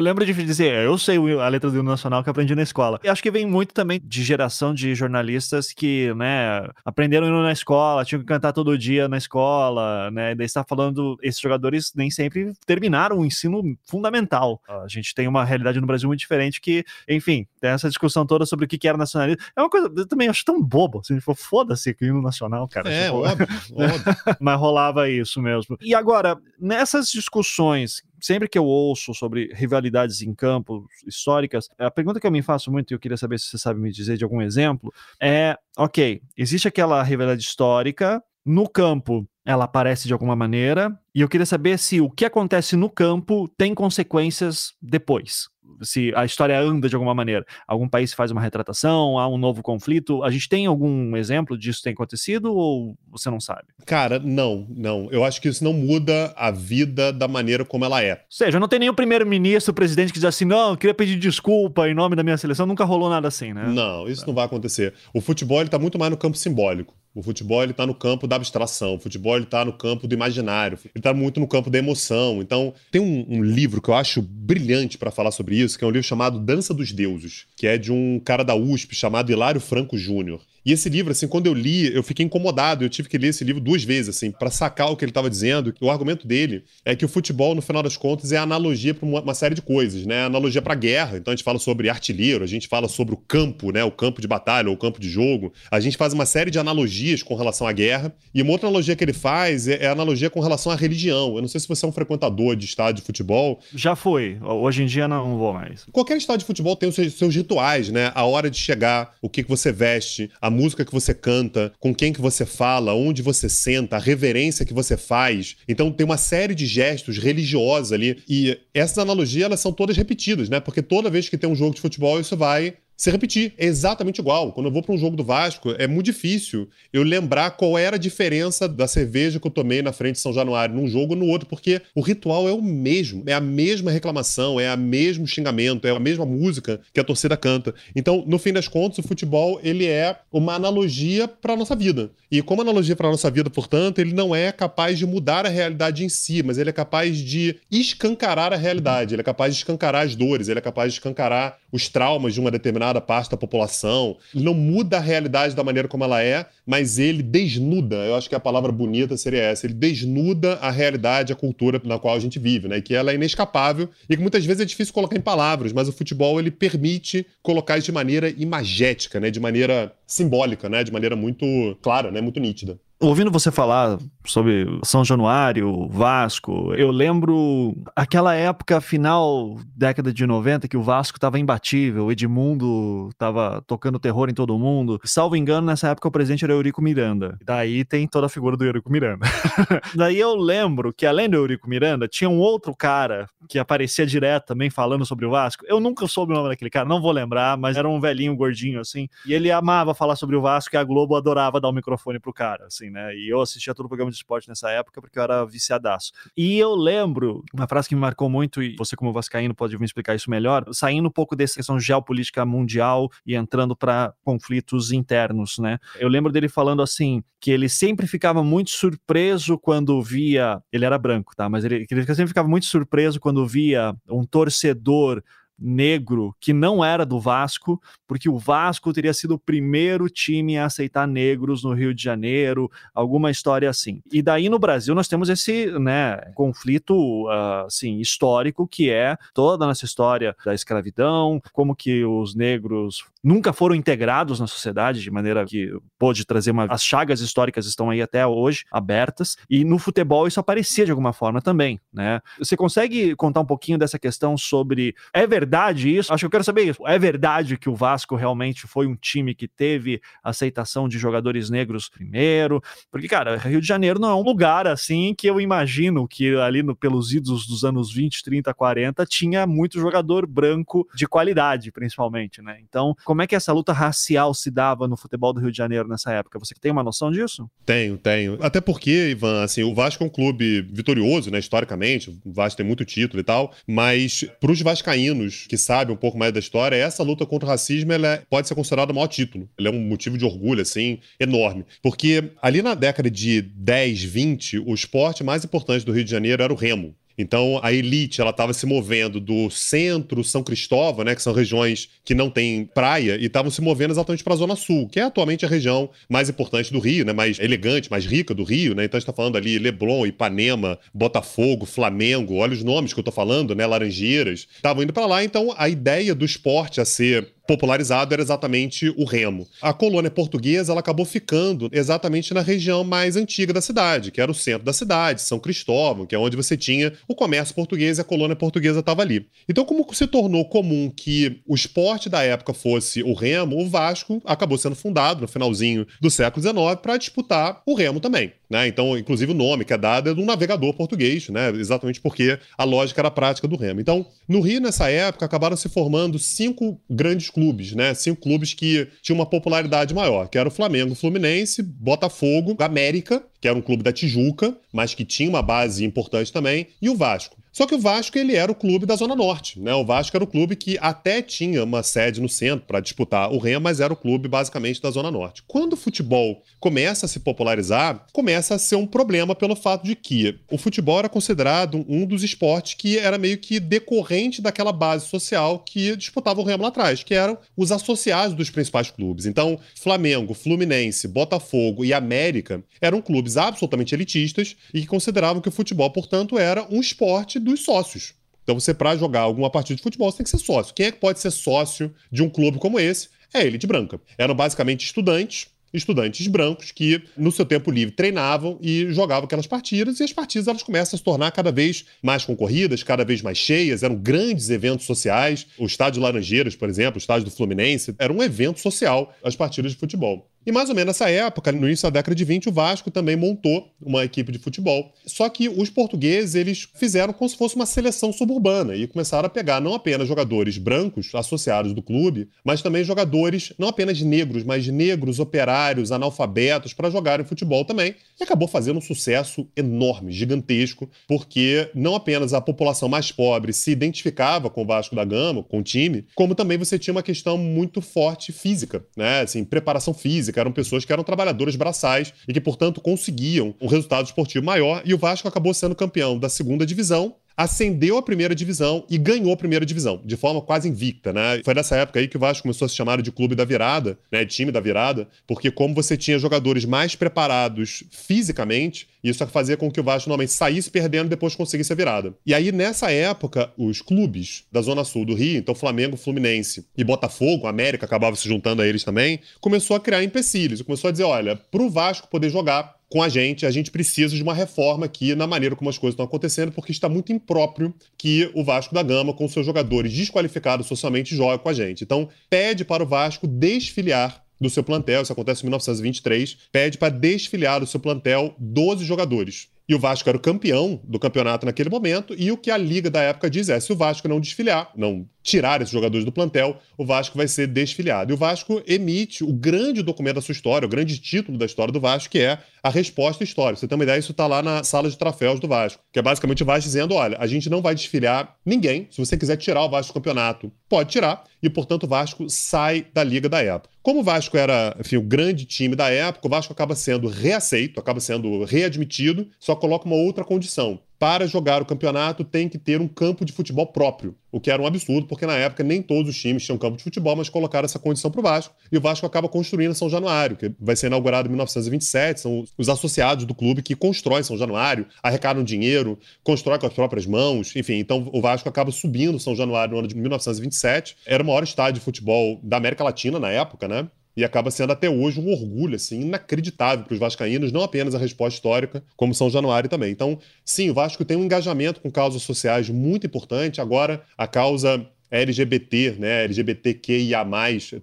S2: lembro de dizer, eu sei a letra do hino nacional que aprendi na escola. E acho que vem muito também de geração de jornalistas que, né, aprenderam hino na escola, tinham que cantar todo dia na escola, né? E daí está falando, esses jogadores nem sempre terminaram o ensino fundamental. A gente tem uma realidade no Brasil muito diferente que, enfim, enfim, tem essa discussão toda sobre o que, era nacionalismo. É uma coisa, eu também acho tão bobo, assim, tipo, foda-se que hino nacional, cara.
S1: É,
S2: tipo,
S1: óbvio, óbvio.
S2: Mas rolava isso mesmo. E agora, nessas discussões sempre que eu ouço sobre rivalidades em campo históricas, a pergunta que eu me faço muito, e eu queria saber se você sabe me dizer de algum exemplo, é: ok, existe aquela rivalidade histórica, no campo ela aparece de alguma maneira, e eu queria saber se o que acontece no campo tem consequências depois se a história anda de alguma maneira. Algum país faz uma retratação, há um novo conflito. A gente tem algum exemplo disso tem acontecido ou você não sabe?
S1: Cara, não, não. Eu acho que isso não muda a vida da maneira como ela é. Ou
S2: seja, não tem nenhum primeiro-ministro, presidente que diz assim, não, eu queria pedir desculpa em nome da minha seleção. Nunca rolou nada assim, né?
S1: Não, isso não vai acontecer. O futebol ele tá muito mais no campo simbólico. O futebol está no campo da abstração, o futebol ele está no campo do imaginário, ele está muito no campo da emoção. Então, tem um, um livro que eu acho brilhante para falar sobre isso, que é um livro chamado Dança dos Deuses, que é de um cara da USP chamado Hilário Franco Júnior. E esse livro, assim, quando eu li, eu fiquei incomodado. Eu tive que ler esse livro duas vezes, assim, para sacar o que ele estava dizendo. O argumento dele é que o futebol, no final das contas, é analogia para uma, uma, série de coisas, né? Analogia para guerra. Então a gente fala sobre artilheiro, a gente fala sobre o campo, né? O campo de batalha ou o campo de jogo. A gente faz uma série de analogias com relação à guerra. E uma outra analogia que ele faz é, é a analogia com relação à religião. Eu não sei se você é um frequentador de estádio de futebol.
S2: Já foi. Hoje em dia não vou mais.
S1: Qualquer estádio de futebol tem os seus, seus rituais, né? A hora de chegar, o que, que você veste, a música que você canta, com quem que você fala, onde você senta, a reverência que você faz. Então tem uma série de gestos religiosos ali e essas analogias elas são todas repetidas, né? Porque toda vez que tem um jogo de futebol isso vai se repetir. É exatamente igual. Quando eu vou para um jogo do Vasco, é muito difícil eu lembrar qual era a diferença da cerveja que eu tomei na frente de São Januário num jogo ou no outro, porque o ritual é o mesmo. É a mesma reclamação, é o mesmo xingamento, é a mesma música que a torcida canta. Então, no fim das contas, o futebol ele é uma analogia para a nossa vida. E como analogia para a nossa vida, portanto, ele não é capaz de mudar a realidade em si, mas ele é capaz de escancarar a realidade, ele é capaz de escancarar as dores, ele é capaz de escancarar os traumas de uma determinada determinada parte da população. Ele não muda a realidade da maneira como ela é, mas ele desnuda. Eu acho que a palavra bonita seria essa. Ele desnuda a realidade, a cultura na qual a gente vive, né? E que ela é inescapável e que muitas vezes é difícil colocar em palavras, mas o futebol ele permite colocar isso de maneira imagética, né? De maneira simbólica, né? De maneira muito clara, né? Muito nítida.
S2: Ouvindo você falar sobre São Januário, Vasco, eu lembro aquela época final, década de 90, que o Vasco estava imbatível, Edmundo estava tocando terror em todo mundo. Salvo engano, nessa época o presidente era Eurico Miranda. Daí tem toda a figura do Eurico Miranda. Daí eu lembro que além do Eurico Miranda, tinha um outro cara que aparecia direto também falando sobre o Vasco. Eu nunca soube o nome daquele cara, não vou lembrar, mas era um velhinho gordinho assim. E ele amava falar sobre o Vasco e a Globo adorava dar o microfone pro cara, assim assim, né? E eu assistia todo o programa de esporte nessa época porque eu era viciadaço. E eu lembro uma frase que me marcou muito, e você, como vascaíno, pode me explicar isso melhor, saindo um pouco dessa questão geopolítica mundial e entrando para conflitos internos, né? Eu lembro dele falando assim, que ele sempre ficava muito surpreso quando via. Ele era branco, tá? Mas ele, ele sempre ficava muito surpreso quando via um torcedor negro que não era do Vasco, porque o Vasco teria sido o primeiro time a aceitar negros no Rio de Janeiro, alguma história assim. E daí no Brasil nós temos esse né, conflito uh, assim, histórico que é toda a nossa história da escravidão, como que os negros nunca foram integrados na sociedade de maneira que pôde trazer uma. As chagas históricas estão aí até hoje abertas, e no futebol isso aparecia de alguma forma também, né? Você consegue contar um pouquinho dessa questão sobre. É verdade isso? Acho que eu quero saber isso. É verdade que o Vasco realmente foi um time que teve aceitação de jogadores negros primeiro? Porque, cara, Rio de Janeiro não é um lugar assim que eu imagino que ali no, pelos idos dos anos 20, 30, 40 tinha muito jogador branco de qualidade, principalmente, né? Então, como é que essa luta racial se dava no futebol do Rio de Janeiro nessa época? Você tem uma noção disso?
S1: Tenho, tenho. Até porque, Ivan, assim, o Vasco é um clube vitorioso, né, historicamente, o Vasco tem muito título e tal, mas para os vascaínos que sabem um pouco mais da história, essa luta contra o racismo ela é, pode ser considerada o maior título. Ele é um motivo de orgulho, assim, enorme. Porque ali na década de 10, 20, o esporte mais importante do Rio de Janeiro era o remo. Então a elite ela estava se movendo do centro, São Cristóvão, né, que são regiões que não têm praia, e estavam se movendo exatamente para a Zona Sul, que é atualmente a região mais importante do Rio, né, mais elegante, mais rica do Rio. Né? Então a gente está falando ali Leblon, Ipanema, Botafogo, Flamengo, olha os nomes que eu estou falando, né, Laranjeiras. Estavam indo para lá, então a ideia do esporte a ser popularizado era exatamente o remo. A colônia portuguesa ela acabou ficando exatamente na região mais antiga da cidade, que era o centro da cidade, São Cristóvão, que é onde você tinha o comércio português e a colônia portuguesa estava ali. Então, como se tornou comum que o esporte da época fosse o remo, o Vasco acabou sendo fundado no finalzinho do século XIX para disputar o remo também. Né? Então, inclusive, o nome que é dado é de um navegador português, né? exatamente porque a lógica era a prática do remo. Então, no Rio, nessa época, acabaram se formando cinco grandes clubes, né? cinco clubes que tinham uma popularidade maior, que era o Flamengo, Fluminense, Botafogo, América, que era um clube da Tijuca, mas que tinha uma base importante também, e o Vasco. Só que o Vasco ele era o clube da Zona Norte, né? O Vasco era o clube que até tinha uma sede no centro para disputar o Remo, mas era o clube basicamente da Zona Norte. Quando o futebol começa a se popularizar, começa a ser um problema pelo fato de que o futebol era considerado um dos esportes que era meio que decorrente daquela base social que disputava o Remo lá atrás, que eram os associados dos principais clubes. Então, Flamengo, Fluminense, Botafogo e América eram clubes absolutamente elitistas e que consideravam que o futebol, portanto, era um esporte dos sócios. Então, você, para jogar alguma partida de futebol, você tem que ser sócio. Quem é que pode ser sócio de um clube como esse? É a elite branca. Eram basicamente estudantes estudantes brancos que, no seu tempo livre, treinavam e jogavam aquelas partidas, e as partidas elas começam a se tornar cada vez mais concorridas, cada vez mais cheias, eram grandes eventos sociais. O estádio Laranjeiras, por exemplo, o estádio do Fluminense, era um evento social, as partidas de futebol. E mais ou menos nessa época, no início da década de 20, o Vasco também montou uma equipe de futebol. Só que os portugueses, eles fizeram como se fosse uma seleção suburbana e começaram a pegar não apenas jogadores brancos associados do clube, mas também jogadores não apenas negros, mas negros, operários, analfabetos para jogarem futebol também. E acabou fazendo um sucesso enorme, gigantesco, porque não apenas a população mais pobre se identificava com o Vasco da Gama, com o time, como também você tinha uma questão muito forte física, né? Assim, preparação física eram pessoas que eram trabalhadores braçais e que, portanto, conseguiam um resultado esportivo maior. E o Vasco acabou sendo campeão da segunda divisão ascendeu a primeira divisão e ganhou a primeira divisão, de forma quase invicta, né? Foi nessa época aí que o Vasco começou a se chamar de clube da virada, né? Time da virada, porque como você tinha jogadores mais preparados fisicamente, isso fazia com que o Vasco normalmente saísse perdendo e depois conseguisse a virada. E aí, nessa época, os clubes da Zona Sul do Rio, então Flamengo, Fluminense e Botafogo, América acabava se juntando a eles também, começou a criar empecilhos. Começou a dizer: olha, pro Vasco poder jogar, com a gente, a gente precisa de uma reforma aqui na maneira como as coisas estão acontecendo, porque está muito impróprio que o Vasco da Gama, com seus jogadores desqualificados socialmente, jogue com a gente. Então, pede para o Vasco desfiliar do seu plantel, isso acontece em 1923, pede para desfiliar do seu plantel 12 jogadores. E o Vasco era o campeão do campeonato naquele momento, e o que a liga da época diz é: se o Vasco não desfiliar, não tirar esses jogadores do plantel, o Vasco vai ser desfiliado. E o Vasco emite o grande documento da sua história, o grande título da história do Vasco, que é a resposta histórica. Você tem uma ideia, isso está lá na sala de troféus do Vasco, que é basicamente o Vasco dizendo: olha, a gente não vai desfiliar ninguém. Se você quiser tirar o Vasco do campeonato, pode tirar, e portanto o Vasco sai da liga da época. Como o Vasco era, enfim, o grande time da época, o Vasco acaba sendo reaceito, acaba sendo readmitido, só coloca uma outra condição para jogar o campeonato tem que ter um campo de futebol próprio, o que era um absurdo, porque na época nem todos os times tinham campo de futebol, mas colocaram essa condição para o Vasco, e o Vasco acaba construindo São Januário, que vai ser inaugurado em 1927, são os associados do clube que constroem São Januário, arrecadam dinheiro, constroem com as próprias mãos, enfim, então o Vasco acaba subindo São Januário no ano de 1927, era o maior estádio de futebol da América Latina na época, né? E acaba sendo até hoje um orgulho assim inacreditável para os vascaínos, não apenas a resposta histórica, como São Januário também. Então, sim, o Vasco tem um engajamento com causas sociais muito importante. Agora, a causa LGBT, né, LGBTQIA+,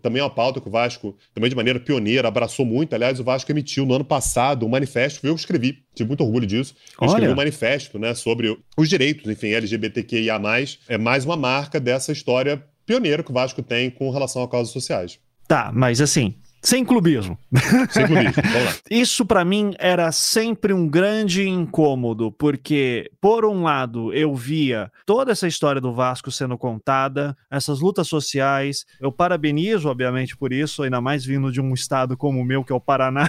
S1: também é uma pauta que o Vasco, também de maneira pioneira, abraçou muito. Aliás, o Vasco emitiu no ano passado um manifesto, eu escrevi, tive muito orgulho disso. Eu escrevi um manifesto, né, sobre os direitos, enfim, LGBTQIA+. É mais uma marca dessa história pioneira que o Vasco tem com relação a causas sociais.
S2: Tá, mas assim, sem clubismo.
S1: Sem clubismo, vamos lá.
S2: Isso para mim era sempre um grande incômodo, porque, por um lado, eu via toda essa história do Vasco sendo contada, essas lutas sociais. Eu parabenizo, obviamente, por isso, ainda mais vindo de um estado como o meu, que é o Paraná.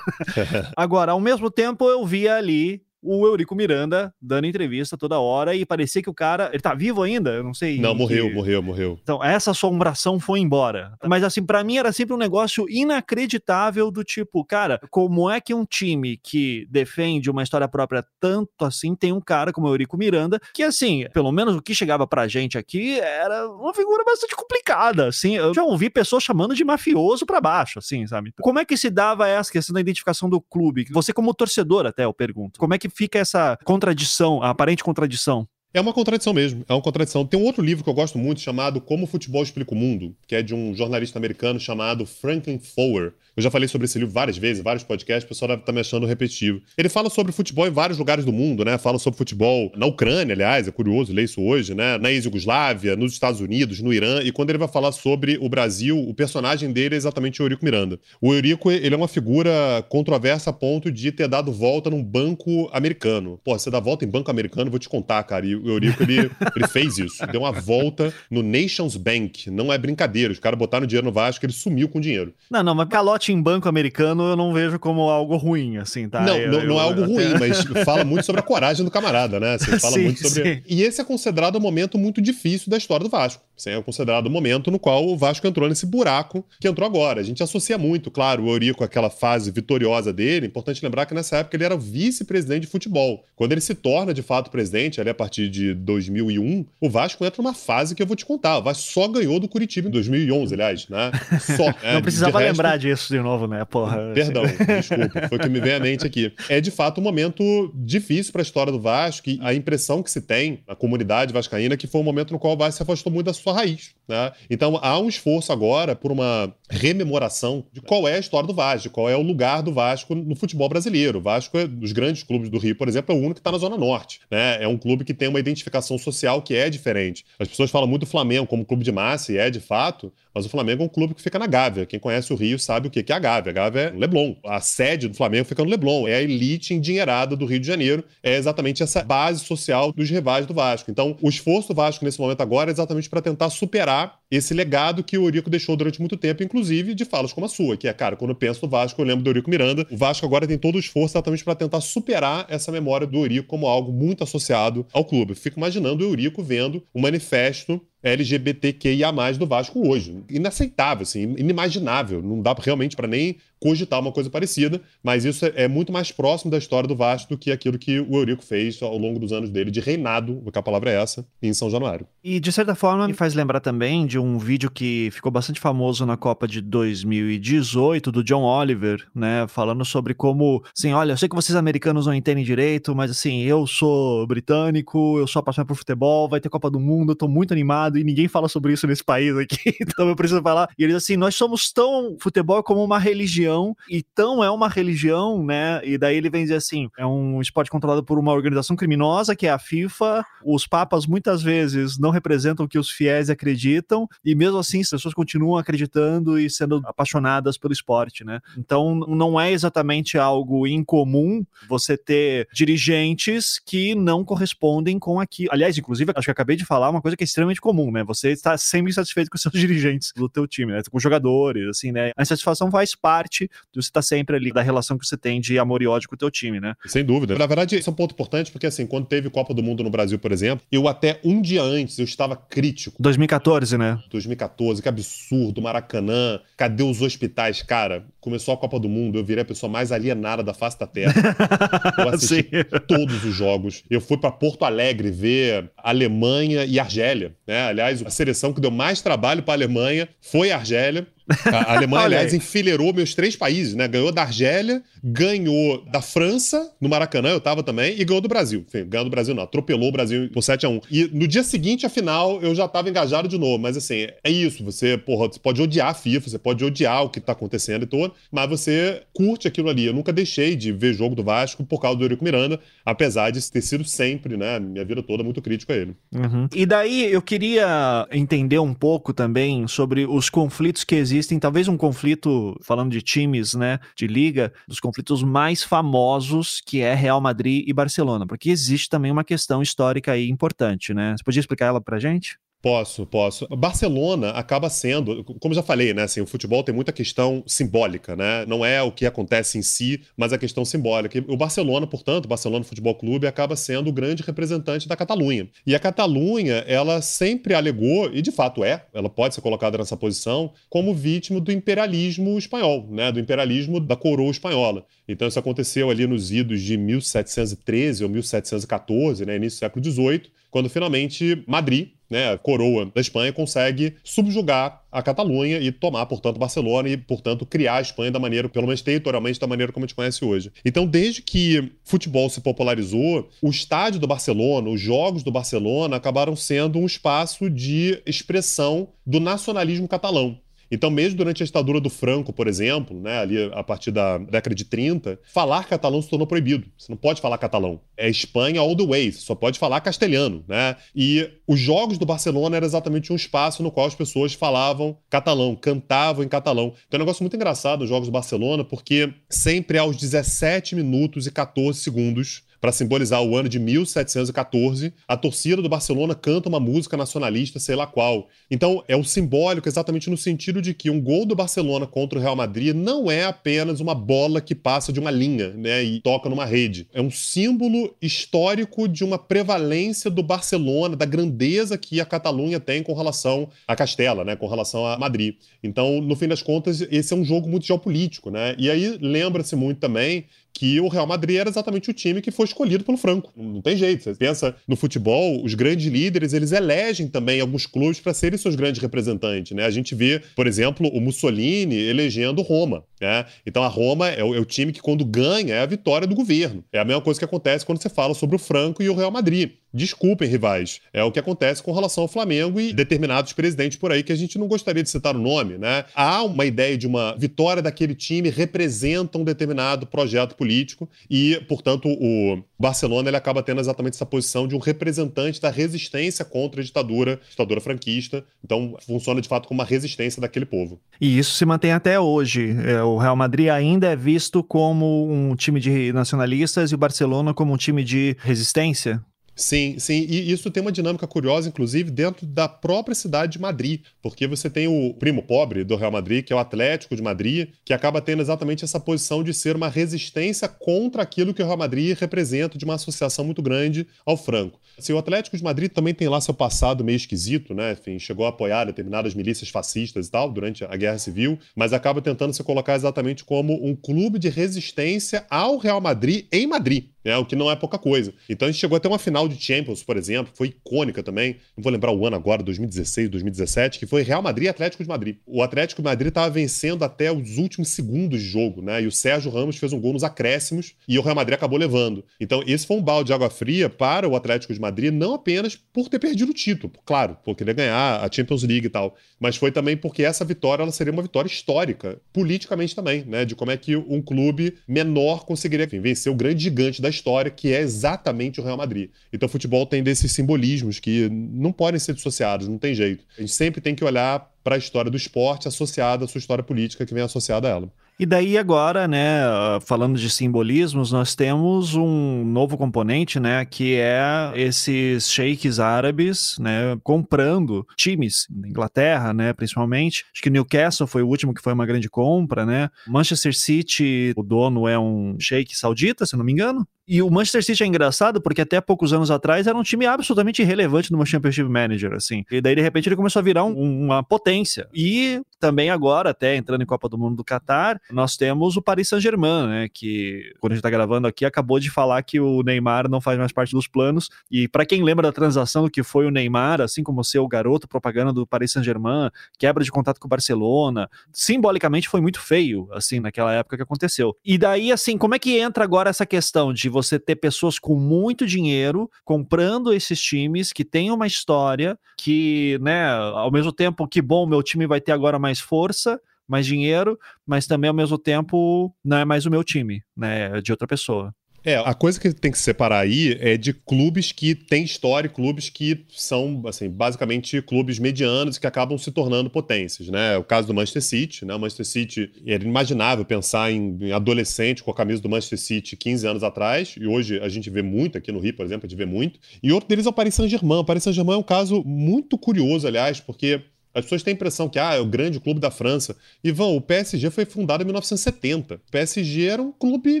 S2: Agora, ao mesmo tempo, eu via ali o Eurico Miranda dando entrevista toda hora e parecia que o cara. Ele tá vivo ainda? Eu não sei.
S1: Não, morreu, que... morreu, morreu.
S2: Então, essa assombração foi embora. Mas, assim, para mim era sempre um negócio inacreditável do tipo, cara, como é que um time que defende uma história própria tanto assim tem um cara como o Eurico Miranda, que, assim, pelo menos o que chegava pra gente aqui era uma figura bastante complicada, assim. Eu já ouvi pessoas chamando de mafioso para baixo, assim, sabe? Como é que se dava essa questão da identificação do clube? Você, como torcedor, até eu pergunto, como é que fica essa contradição, a aparente contradição?
S1: É uma contradição mesmo, é uma contradição. Tem um outro livro que eu gosto muito chamado Como o Futebol Explica o Mundo, que é de um jornalista americano chamado Franklin Foer. Eu já falei sobre esse livro várias vezes, vários podcasts, o pessoal deve estar me achando repetitivo. Ele fala sobre futebol em vários lugares do mundo, né? Fala sobre futebol na Ucrânia, aliás, é curioso ler isso hoje, né? Na ex-Yugoslávia, nos Estados Unidos, no Irã. E quando ele vai falar sobre o Brasil, o personagem dele é exatamente o Eurico Miranda. O Eurico, ele é uma figura controversa a ponto de ter dado volta num banco americano. Pô, você dá volta em banco americano, vou te contar, cara. E o Eurico, ele, ele fez isso. Deu uma volta no Nations Bank. Não é brincadeira. Os caras botaram dinheiro no Vasco, ele sumiu com o dinheiro.
S2: Não, não, mas calote em banco americano eu não vejo como algo ruim, assim, tá?
S1: Não,
S2: eu,
S1: não, não é algo até... ruim, mas fala muito sobre a coragem do camarada, né? Você fala
S2: sim,
S1: muito sobre.
S2: Sim.
S1: E esse é considerado um momento muito difícil da história do Vasco. Esse é considerado o momento no qual o Vasco entrou nesse buraco que entrou agora. A gente associa muito, claro, o Eurico àquela fase vitoriosa dele. Importante lembrar que nessa época ele era vice-presidente de futebol. Quando ele se torna de fato presidente, ali a partir de 2001, o Vasco entra numa fase que eu vou te contar. O Vasco só ganhou do Curitiba em 2011, aliás, né? Só.
S2: Não é, precisava de lembrar resto... disso de novo, né? Porra.
S1: Perdão, desculpa. Foi o que me veio à mente aqui. É de fato um momento difícil para a história do Vasco e a impressão que se tem na comunidade vascaína é que foi um momento no qual o Vasco se afastou muito da sua raiz. Né? Então há um esforço agora por uma rememoração de qual é a história do Vasco, qual é o lugar do Vasco no futebol brasileiro. O Vasco, é, dos grandes clubes do Rio, por exemplo, é o único que está na Zona Norte. Né? É um clube que tem uma identificação social que é diferente. As pessoas falam muito do Flamengo como clube de massa, e é de fato, mas o Flamengo é um clube que fica na Gávea. Quem conhece o Rio sabe o que é a Gávea. A Gávea é Leblon. A sede do Flamengo fica no Leblon. É a elite endinheirada do Rio de Janeiro. É exatamente essa base social dos rivais do Vasco. Então, o esforço do Vasco nesse momento agora é exatamente para tentar superar esse legado que o Eurico deixou durante muito tempo, inclusive de falas como a sua, que é, cara, quando eu penso no Vasco, eu lembro do Eurico Miranda. O Vasco agora tem todo o esforço exatamente para tentar superar essa memória do Eurico como algo muito associado ao clube. Eu fico imaginando o Eurico vendo o manifesto LGBTQIA+, do Vasco hoje. Inaceitável, assim, inimaginável. Não dá realmente para nem cogitar uma coisa parecida, mas isso é, é muito mais próximo da história do Vasco do que aquilo que o Eurico fez ao longo dos anos dele de reinado, que a palavra é essa, em São Januário.
S2: E de certa forma me faz lembrar também de um vídeo que ficou bastante famoso na Copa de 2018 do John Oliver, né, falando sobre como, assim, olha, eu sei que vocês americanos não entendem direito, mas assim, eu sou britânico, eu sou apaixonado por futebol, vai ter Copa do Mundo, eu tô muito animado e ninguém fala sobre isso nesse país aqui, então eu preciso falar. E ele diz assim, nós somos tão futebol como uma religião religião, e tão é uma religião, né? E daí ele vem dizer assim: é um esporte controlado por uma organização criminosa, que é a FIFA. Os papas muitas vezes não representam o que os fiéis acreditam, e mesmo assim as pessoas continuam acreditando e sendo apaixonadas pelo esporte, né? Então não é exatamente algo incomum você ter dirigentes que não correspondem com aquilo. Aliás, inclusive, acho que acabei de falar uma coisa que é extremamente comum, né? Você está sempre insatisfeito com os seus dirigentes do teu time, né? Com jogadores, assim, né? A insatisfação faz parte de você estar sempre ali da relação que você tem de amor e ódio com o teu time, né?
S1: Sem dúvida. Na verdade, isso é um ponto importante, porque assim, quando teve Copa do Mundo no Brasil, por exemplo, eu até um dia antes eu estava crítico.
S2: 2014, né?
S1: 2014, que absurdo, Maracanã, cadê os hospitais? Cara, começou a Copa do Mundo, eu virei a pessoa mais alienada da face da Terra. Eu assisti todos os jogos. Eu fui para Porto Alegre ver Alemanha e Argélia, né? Aliás, a seleção que deu mais trabalho para a Alemanha foi a Argélia. A Alemanha, aliás, enfileirou meus três países, né? Ganhou da Argélia, ganhou da França, no Maracanã, eu tava também, e ganhou do Brasil. Enfim, ganhou do Brasil não, atropelou o Brasil por 7 a 1 E no dia seguinte, a final, eu já tava engajado de novo. Mas assim, é isso. Você, porra, você pode odiar a FIFA, você pode odiar o que tá acontecendo e tudo, mas você curte aquilo ali. Eu nunca deixei de ver jogo do Vasco por causa do Eurico Miranda, apesar de ter sido sempre, né, minha vida toda muito crítico a ele.
S2: Uhum. E daí eu queria entender um pouco também sobre os conflitos que existem existem talvez um conflito, falando de times, né, de liga, dos conflitos mais famosos, que é Real Madrid e Barcelona, porque existe também uma questão histórica aí importante, né? Você podia explicar ela pra gente?
S1: Posso, posso. Barcelona acaba sendo, como já falei, né? Assim, o futebol tem muita questão simbólica, né? Não é o que acontece em si, mas a questão simbólica. O Barcelona, portanto, o Barcelona Futebol Clube acaba sendo o grande representante da Catalunha. E a Catalunha, ela sempre alegou, e de fato é, ela pode ser colocada nessa posição, como vítima do imperialismo espanhol, né? Do imperialismo da coroa espanhola. Então isso aconteceu ali nos idos de 1713 ou 1714, né? Início do século XVIII, quando finalmente Madrid, né, a coroa da Espanha, consegue subjugar a Catalunha e tomar, portanto, Barcelona e, portanto, criar a Espanha da maneira, pelo menos territorialmente, da maneira como a gente conhece hoje. Então, desde que futebol se popularizou, o estádio do Barcelona, os jogos do Barcelona acabaram sendo um espaço de expressão do nacionalismo catalão. Então, mesmo durante a ditadura do Franco, por exemplo, né, ali a partir da década de 30, falar catalão se tornou proibido. Você não pode falar catalão. É Espanha all the way, você só pode falar castelhano, né? E os jogos do Barcelona era exatamente um espaço no qual as pessoas falavam catalão, cantavam em catalão. Então é um negócio muito engraçado os jogos do Barcelona, porque sempre aos 17 minutos e 14 segundos para simbolizar o ano de 1714, a torcida do Barcelona canta uma música nacionalista, sei lá qual. Então, é o simbólico exatamente no sentido de que um gol do Barcelona contra o Real Madrid não é apenas uma bola que passa de uma linha, né, e toca numa rede. É um símbolo histórico de uma prevalência do Barcelona, da grandeza que a Catalunha tem com relação a Castela, né, com relação a Madrid. Então, no fim das contas, esse é um jogo muito geopolítico, né? E aí lembra-se muito também que o Real Madrid era exatamente o time que foi escolhido pelo Franco. Não tem jeito. Você pensa no futebol, os grandes líderes, eles elegem também alguns clubes para serem seus grandes representantes, né? A gente vê, por exemplo, o Mussolini elegendo Roma, né? Então a Roma é o, é o time que quando ganha é a vitória do governo. É a mesma coisa que acontece quando você fala sobre o Franco e o Real Madrid. Desculpem, rivais. É o que acontece com relação ao Flamengo e determinados presidentes por aí que a gente não gostaria de citar o nome, né? Há uma ideia de uma vitória daquele time representa um determinado projeto político e, portanto, o Barcelona ele acaba tendo exatamente essa posição de um representante da resistência contra a ditadura, ditadura franquista. Então, funciona de fato como uma resistência daquele povo.
S2: E isso se mantém até hoje. É, o Real Madrid ainda é visto como um time de nacionalistas e o Barcelona como um time de resistência?
S1: Sim, sim. E isso tem uma dinâmica curiosa, inclusive, dentro da própria cidade de Madrid. Porque você tem o primo pobre do Real Madrid, que é o Atlético de Madrid, que acaba tendo exatamente essa posição de ser uma resistência contra aquilo que o Real Madrid representa de uma associação muito grande ao Franco. Assim, o Atlético de Madrid também tem lá seu passado meio esquisito, né? Enfim, chegou a apoiar determinadas milícias fascistas e tal durante a Guerra Civil, mas acaba tentando se colocar exatamente como um clube de resistência ao Real Madrid em Madrid né? O que não é pouca coisa. Então a gente chegou até uma final de Champions, por exemplo, foi icônica também. Não vou lembrar o ano agora, 2016, 2017, que foi Real Madrid e Atlético de Madrid. O Atlético de Madrid estava vencendo até os últimos segundos de jogo, né? E o Sérgio Ramos fez um gol nos acréscimos e o Real Madrid acabou levando. Então esse foi um balde de água fria para o Atlético de Madrid, não apenas por ter perdido o título, claro, por querer ganhar a Champions League e tal, mas foi também porque essa vitória ela seria uma vitória histórica, politicamente também, né? De como é que um clube menor conseguiria enfim, vencer o grande gigante da história, que é exatamente o Real Madrid. Então o futebol tem desses simbolismos que não podem ser dissociados, não tem jeito. A gente sempre tem que olhar para a história do esporte associada à sua história política que vem associada a ela.
S2: E daí agora, né, falando de simbolismos, nós temos um novo componente, né, que é esses sheiks árabes, né, comprando times na Inglaterra, né, principalmente. Acho que Newcastle foi o último que foi uma grande compra, né. Manchester City, o dono é um sheik saudita, se não me engano. E o Manchester City é engraçado porque até poucos anos atrás era um time absolutamente irrelevante no Championship Manager, assim. E daí, de repente, ele começou a virar um, uma potência. E também agora, até entrando em Copa do Mundo do Qatar, nós temos o Paris Saint-Germain, né? Que, quando a gente tá gravando aqui, acabou de falar que o Neymar não faz mais parte dos planos. E para quem lembra da transação que foi o Neymar, assim como ser o garoto propaganda do Paris Saint-Germain, quebra de contato com o Barcelona, simbolicamente foi muito feio, assim, naquela época que aconteceu. E daí, assim, como é que entra agora essa questão de você ter pessoas com muito dinheiro comprando esses times que têm uma história, que, né, ao mesmo tempo, que bom, meu time vai ter agora mais força, mais dinheiro, mas também ao mesmo tempo não é mais o meu time, né, é de outra pessoa.
S1: É, a coisa que tem que separar aí é de clubes que têm história, clubes que são, assim, basicamente clubes medianos que acabam se tornando potências, né? O caso do Manchester City, né? O Manchester City era inimaginável pensar em, em adolescente com a camisa do Manchester City 15 anos atrás, e hoje a gente vê muito aqui no Rio, por exemplo, a gente vê muito. E outro deles é o Paris Saint-Germain. O Paris Saint-Germain é um caso muito curioso, aliás, porque as pessoas têm a impressão que ah, é o grande clube da França. Vão, o PSG foi fundado em 1970. O PSG era um clube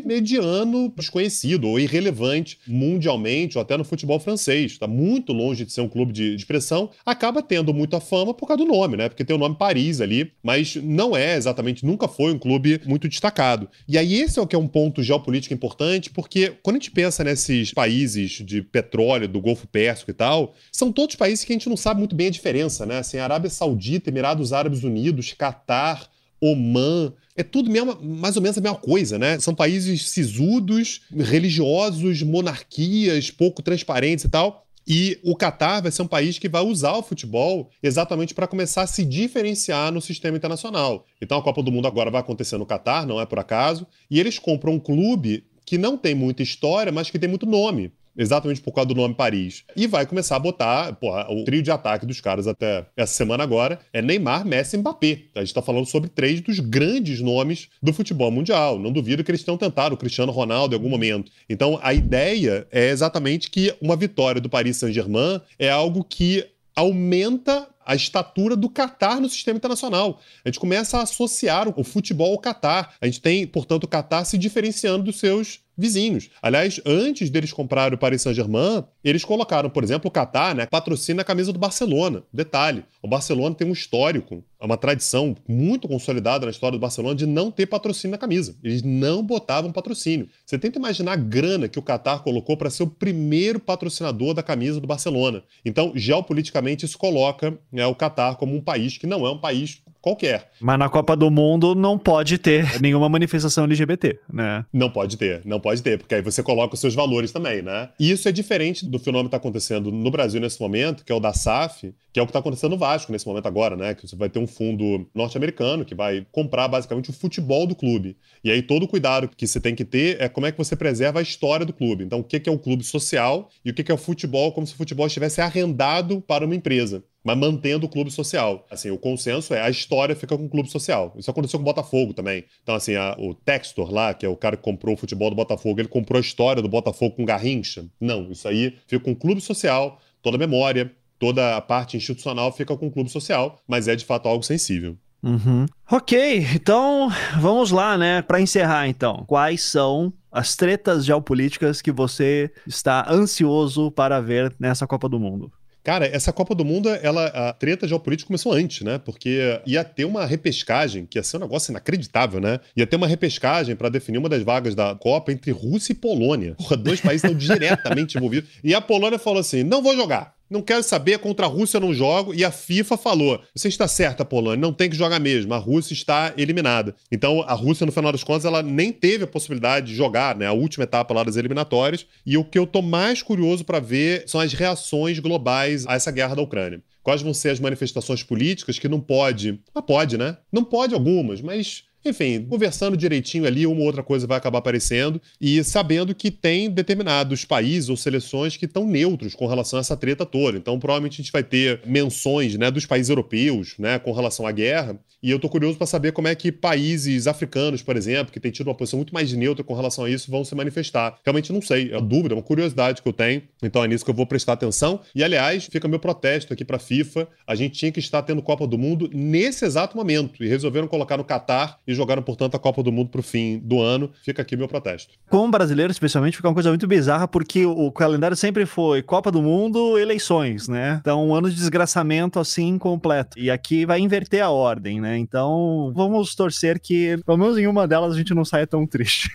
S1: mediano, desconhecido ou irrelevante mundialmente ou até no futebol francês. Está muito longe de ser um clube de, de expressão. Acaba tendo muita fama por causa do nome, né? Porque tem o nome Paris ali, mas não é exatamente, nunca foi um clube muito destacado. E aí esse é o que é um ponto geopolítico importante, porque quando a gente pensa nesses países de petróleo, do Golfo Pérsico e tal, são todos países que a gente não sabe muito bem a diferença, né? Assim, a Arábia Saudita Saudita, Emirados Árabes Unidos, Catar, Oman, é tudo mesmo, mais ou menos a mesma coisa, né? São países sisudos, religiosos, monarquias pouco transparentes e tal. E o Catar vai ser um país que vai usar o futebol exatamente para começar a se diferenciar no sistema internacional. Então a Copa do Mundo agora vai acontecer no Catar, não é por acaso, e eles compram um clube que não tem muita história, mas que tem muito nome exatamente por causa do nome Paris. E vai começar a botar, porra, o trio de ataque dos caras até essa semana agora é Neymar, Messi e Mbappé. A gente tá falando sobre três dos grandes nomes do futebol mundial. Não duvido que eles tenham tentado o Cristiano Ronaldo em algum momento. Então a ideia é exatamente que uma vitória do Paris Saint-Germain é algo que aumenta a estatura do Catar no sistema internacional. A gente começa a associar o futebol ao Catar. A gente tem, portanto, o Catar se diferenciando dos seus vizinhos. Aliás, antes deles comprarem o Paris Saint-Germain, eles colocaram, por exemplo, o Qatar, né, patrocina a camisa do Barcelona. Detalhe, o Barcelona tem um histórico, uma tradição muito consolidada na história do Barcelona de não ter patrocínio na camisa. Eles não botavam patrocínio. Você tenta imaginar a grana que o Qatar colocou para ser o primeiro patrocinador da camisa do Barcelona. Então, geopoliticamente, isso coloca né, o Qatar como um país que não é um país qualquer.
S2: Mas na Copa do Mundo não pode ter nenhuma manifestação LGBT, né?
S1: Não pode ter, não pode ter, porque aí você coloca os seus valores também, né? E isso é diferente do fenômeno que está acontecendo no Brasil nesse momento, que é o da SAF, que é o que está acontecendo no Vasco nesse momento agora, né? Que você vai ter um fundo norte-americano que vai comprar basicamente o futebol do clube. E aí todo o cuidado que você tem que ter é como é que você preserva a história do clube. Então, o que é o clube social e o que é o futebol, como se o futebol estivesse arrendado para uma empresa. Mas mantendo o clube social. Assim, o consenso é a história fica com o clube social. Isso aconteceu com o Botafogo também. Então, assim, a, o Textor lá, que é o cara que comprou o futebol do Botafogo, ele comprou a história do Botafogo com Garrincha. Não, isso aí fica com o clube social, toda a memória, toda a parte institucional fica com o clube social, mas é de fato algo sensível.
S2: Uhum. Ok, então vamos lá, né? Para encerrar, então, quais são as tretas geopolíticas que você está ansioso para ver nessa Copa do Mundo?
S1: Cara, essa Copa do Mundo, ela, a treta geopolítica começou antes, né? Porque ia ter uma repescagem, que ia ser um negócio inacreditável, né? Ia ter uma repescagem para definir uma das vagas da Copa entre Rússia e Polônia. Porra, dois países estão diretamente envolvidos. E a Polônia falou assim: não vou jogar. Não quero saber, contra a Rússia não jogo. E a FIFA falou: você está certa, Polônia, não tem que jogar mesmo. A Rússia está eliminada. Então a Rússia, no final das contas, ela nem teve a possibilidade de jogar, né? A última etapa lá das eliminatórias. E o que eu tô mais curioso para ver são as reações globais a essa guerra da Ucrânia. Quais vão ser as manifestações políticas que não pode. Mas pode, né? Não pode algumas, mas enfim, conversando direitinho ali, uma ou outra coisa vai acabar aparecendo e sabendo que tem determinados países ou seleções que estão neutros com relação a essa treta toda. Então, provavelmente a gente vai ter menções, né, dos países europeus, né, com relação à guerra. E eu tô curioso para saber como é que países africanos, por exemplo, que têm tido uma posição muito mais neutra com relação a isso, vão se manifestar. Realmente não sei, é uma dúvida, é uma curiosidade que eu tenho. Então é nisso que eu vou prestar atenção. E aliás, fica meu protesto aqui para a FIFA. A gente tinha que estar tendo Copa do Mundo nesse exato momento e resolveram colocar no Catar e jogaram, portanto, a Copa do Mundo para o fim do ano. Fica aqui meu protesto.
S2: Como brasileiro, especialmente, fica uma coisa muito bizarra, porque o calendário sempre foi Copa do Mundo, eleições, né? Então, um ano de desgraçamento assim completo. E aqui vai inverter a ordem, né? Então, vamos torcer que, pelo menos em uma delas, a gente não saia tão triste.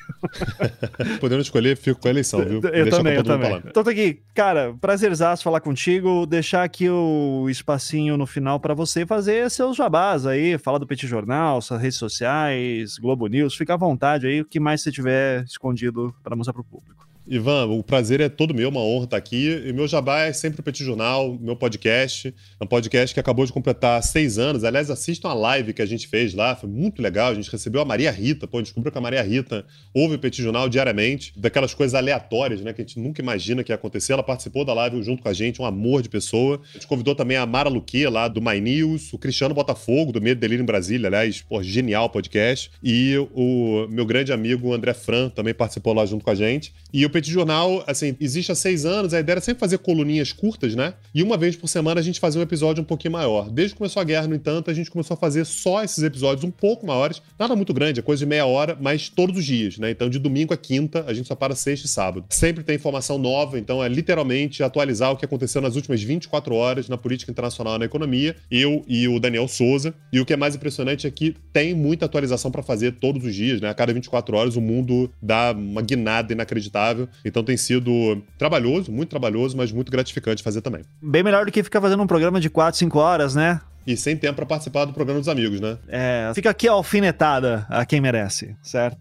S1: Podendo escolher, fico com a eleição, viu?
S2: Eu Deixa também, eu também. Então tá aqui, cara, prazerzaço falar contigo, deixar aqui o espacinho no final para você fazer seus jabás aí, falar do Petit Jornal, suas redes sociais, Globo News, fica à vontade aí, o que mais você tiver escondido para mostrar pro público.
S1: Ivan, o prazer é todo meu, uma honra estar aqui. E meu jabá é sempre o Petit Jornal, meu podcast. É um podcast que acabou de completar seis anos. Aliás, assistam a live que a gente fez lá, foi muito legal. A gente recebeu a Maria Rita, pô, descobriu que a Maria Rita ouve o Petit Jornal diariamente, daquelas coisas aleatórias, né, que a gente nunca imagina que ia acontecer. Ela participou da live junto com a gente, um amor de pessoa. A gente convidou também a Mara Luque, lá do My News, o Cristiano Botafogo, do Medo Delírio em Brasília, aliás, pô, genial podcast. E o meu grande amigo André Fran também participou lá junto com a gente. E o Petit Jornal, assim, existe há seis anos, a ideia era sempre fazer coluninhas curtas, né? E uma vez por semana a gente fazia um episódio um pouquinho maior. Desde que começou a guerra, no entanto, a gente começou a fazer só esses episódios um pouco maiores. Nada muito grande, é coisa de meia hora, mas todos os dias, né? Então, de domingo a quinta, a gente só para sexta e sábado. Sempre tem informação nova, então é literalmente atualizar o que aconteceu nas últimas 24 horas na política internacional e na economia. Eu e o Daniel Souza. E o que é mais impressionante é que tem muita atualização para fazer todos os dias, né? A cada 24 horas o mundo dá uma guinada inacreditável. Então tem sido trabalhoso, muito trabalhoso, mas muito gratificante fazer também.
S2: Bem melhor do que ficar fazendo um programa de 4, 5 horas, né?
S1: E sem tempo para participar do programa dos amigos, né?
S2: É, fica aqui a alfinetada a quem merece, certo?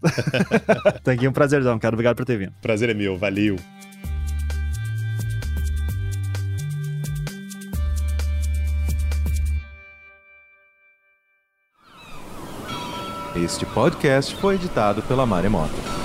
S2: tá aqui um prazerzão, cara. Obrigado por ter vindo.
S1: Prazer é meu, valeu.
S3: Este podcast foi editado pela Maremoto.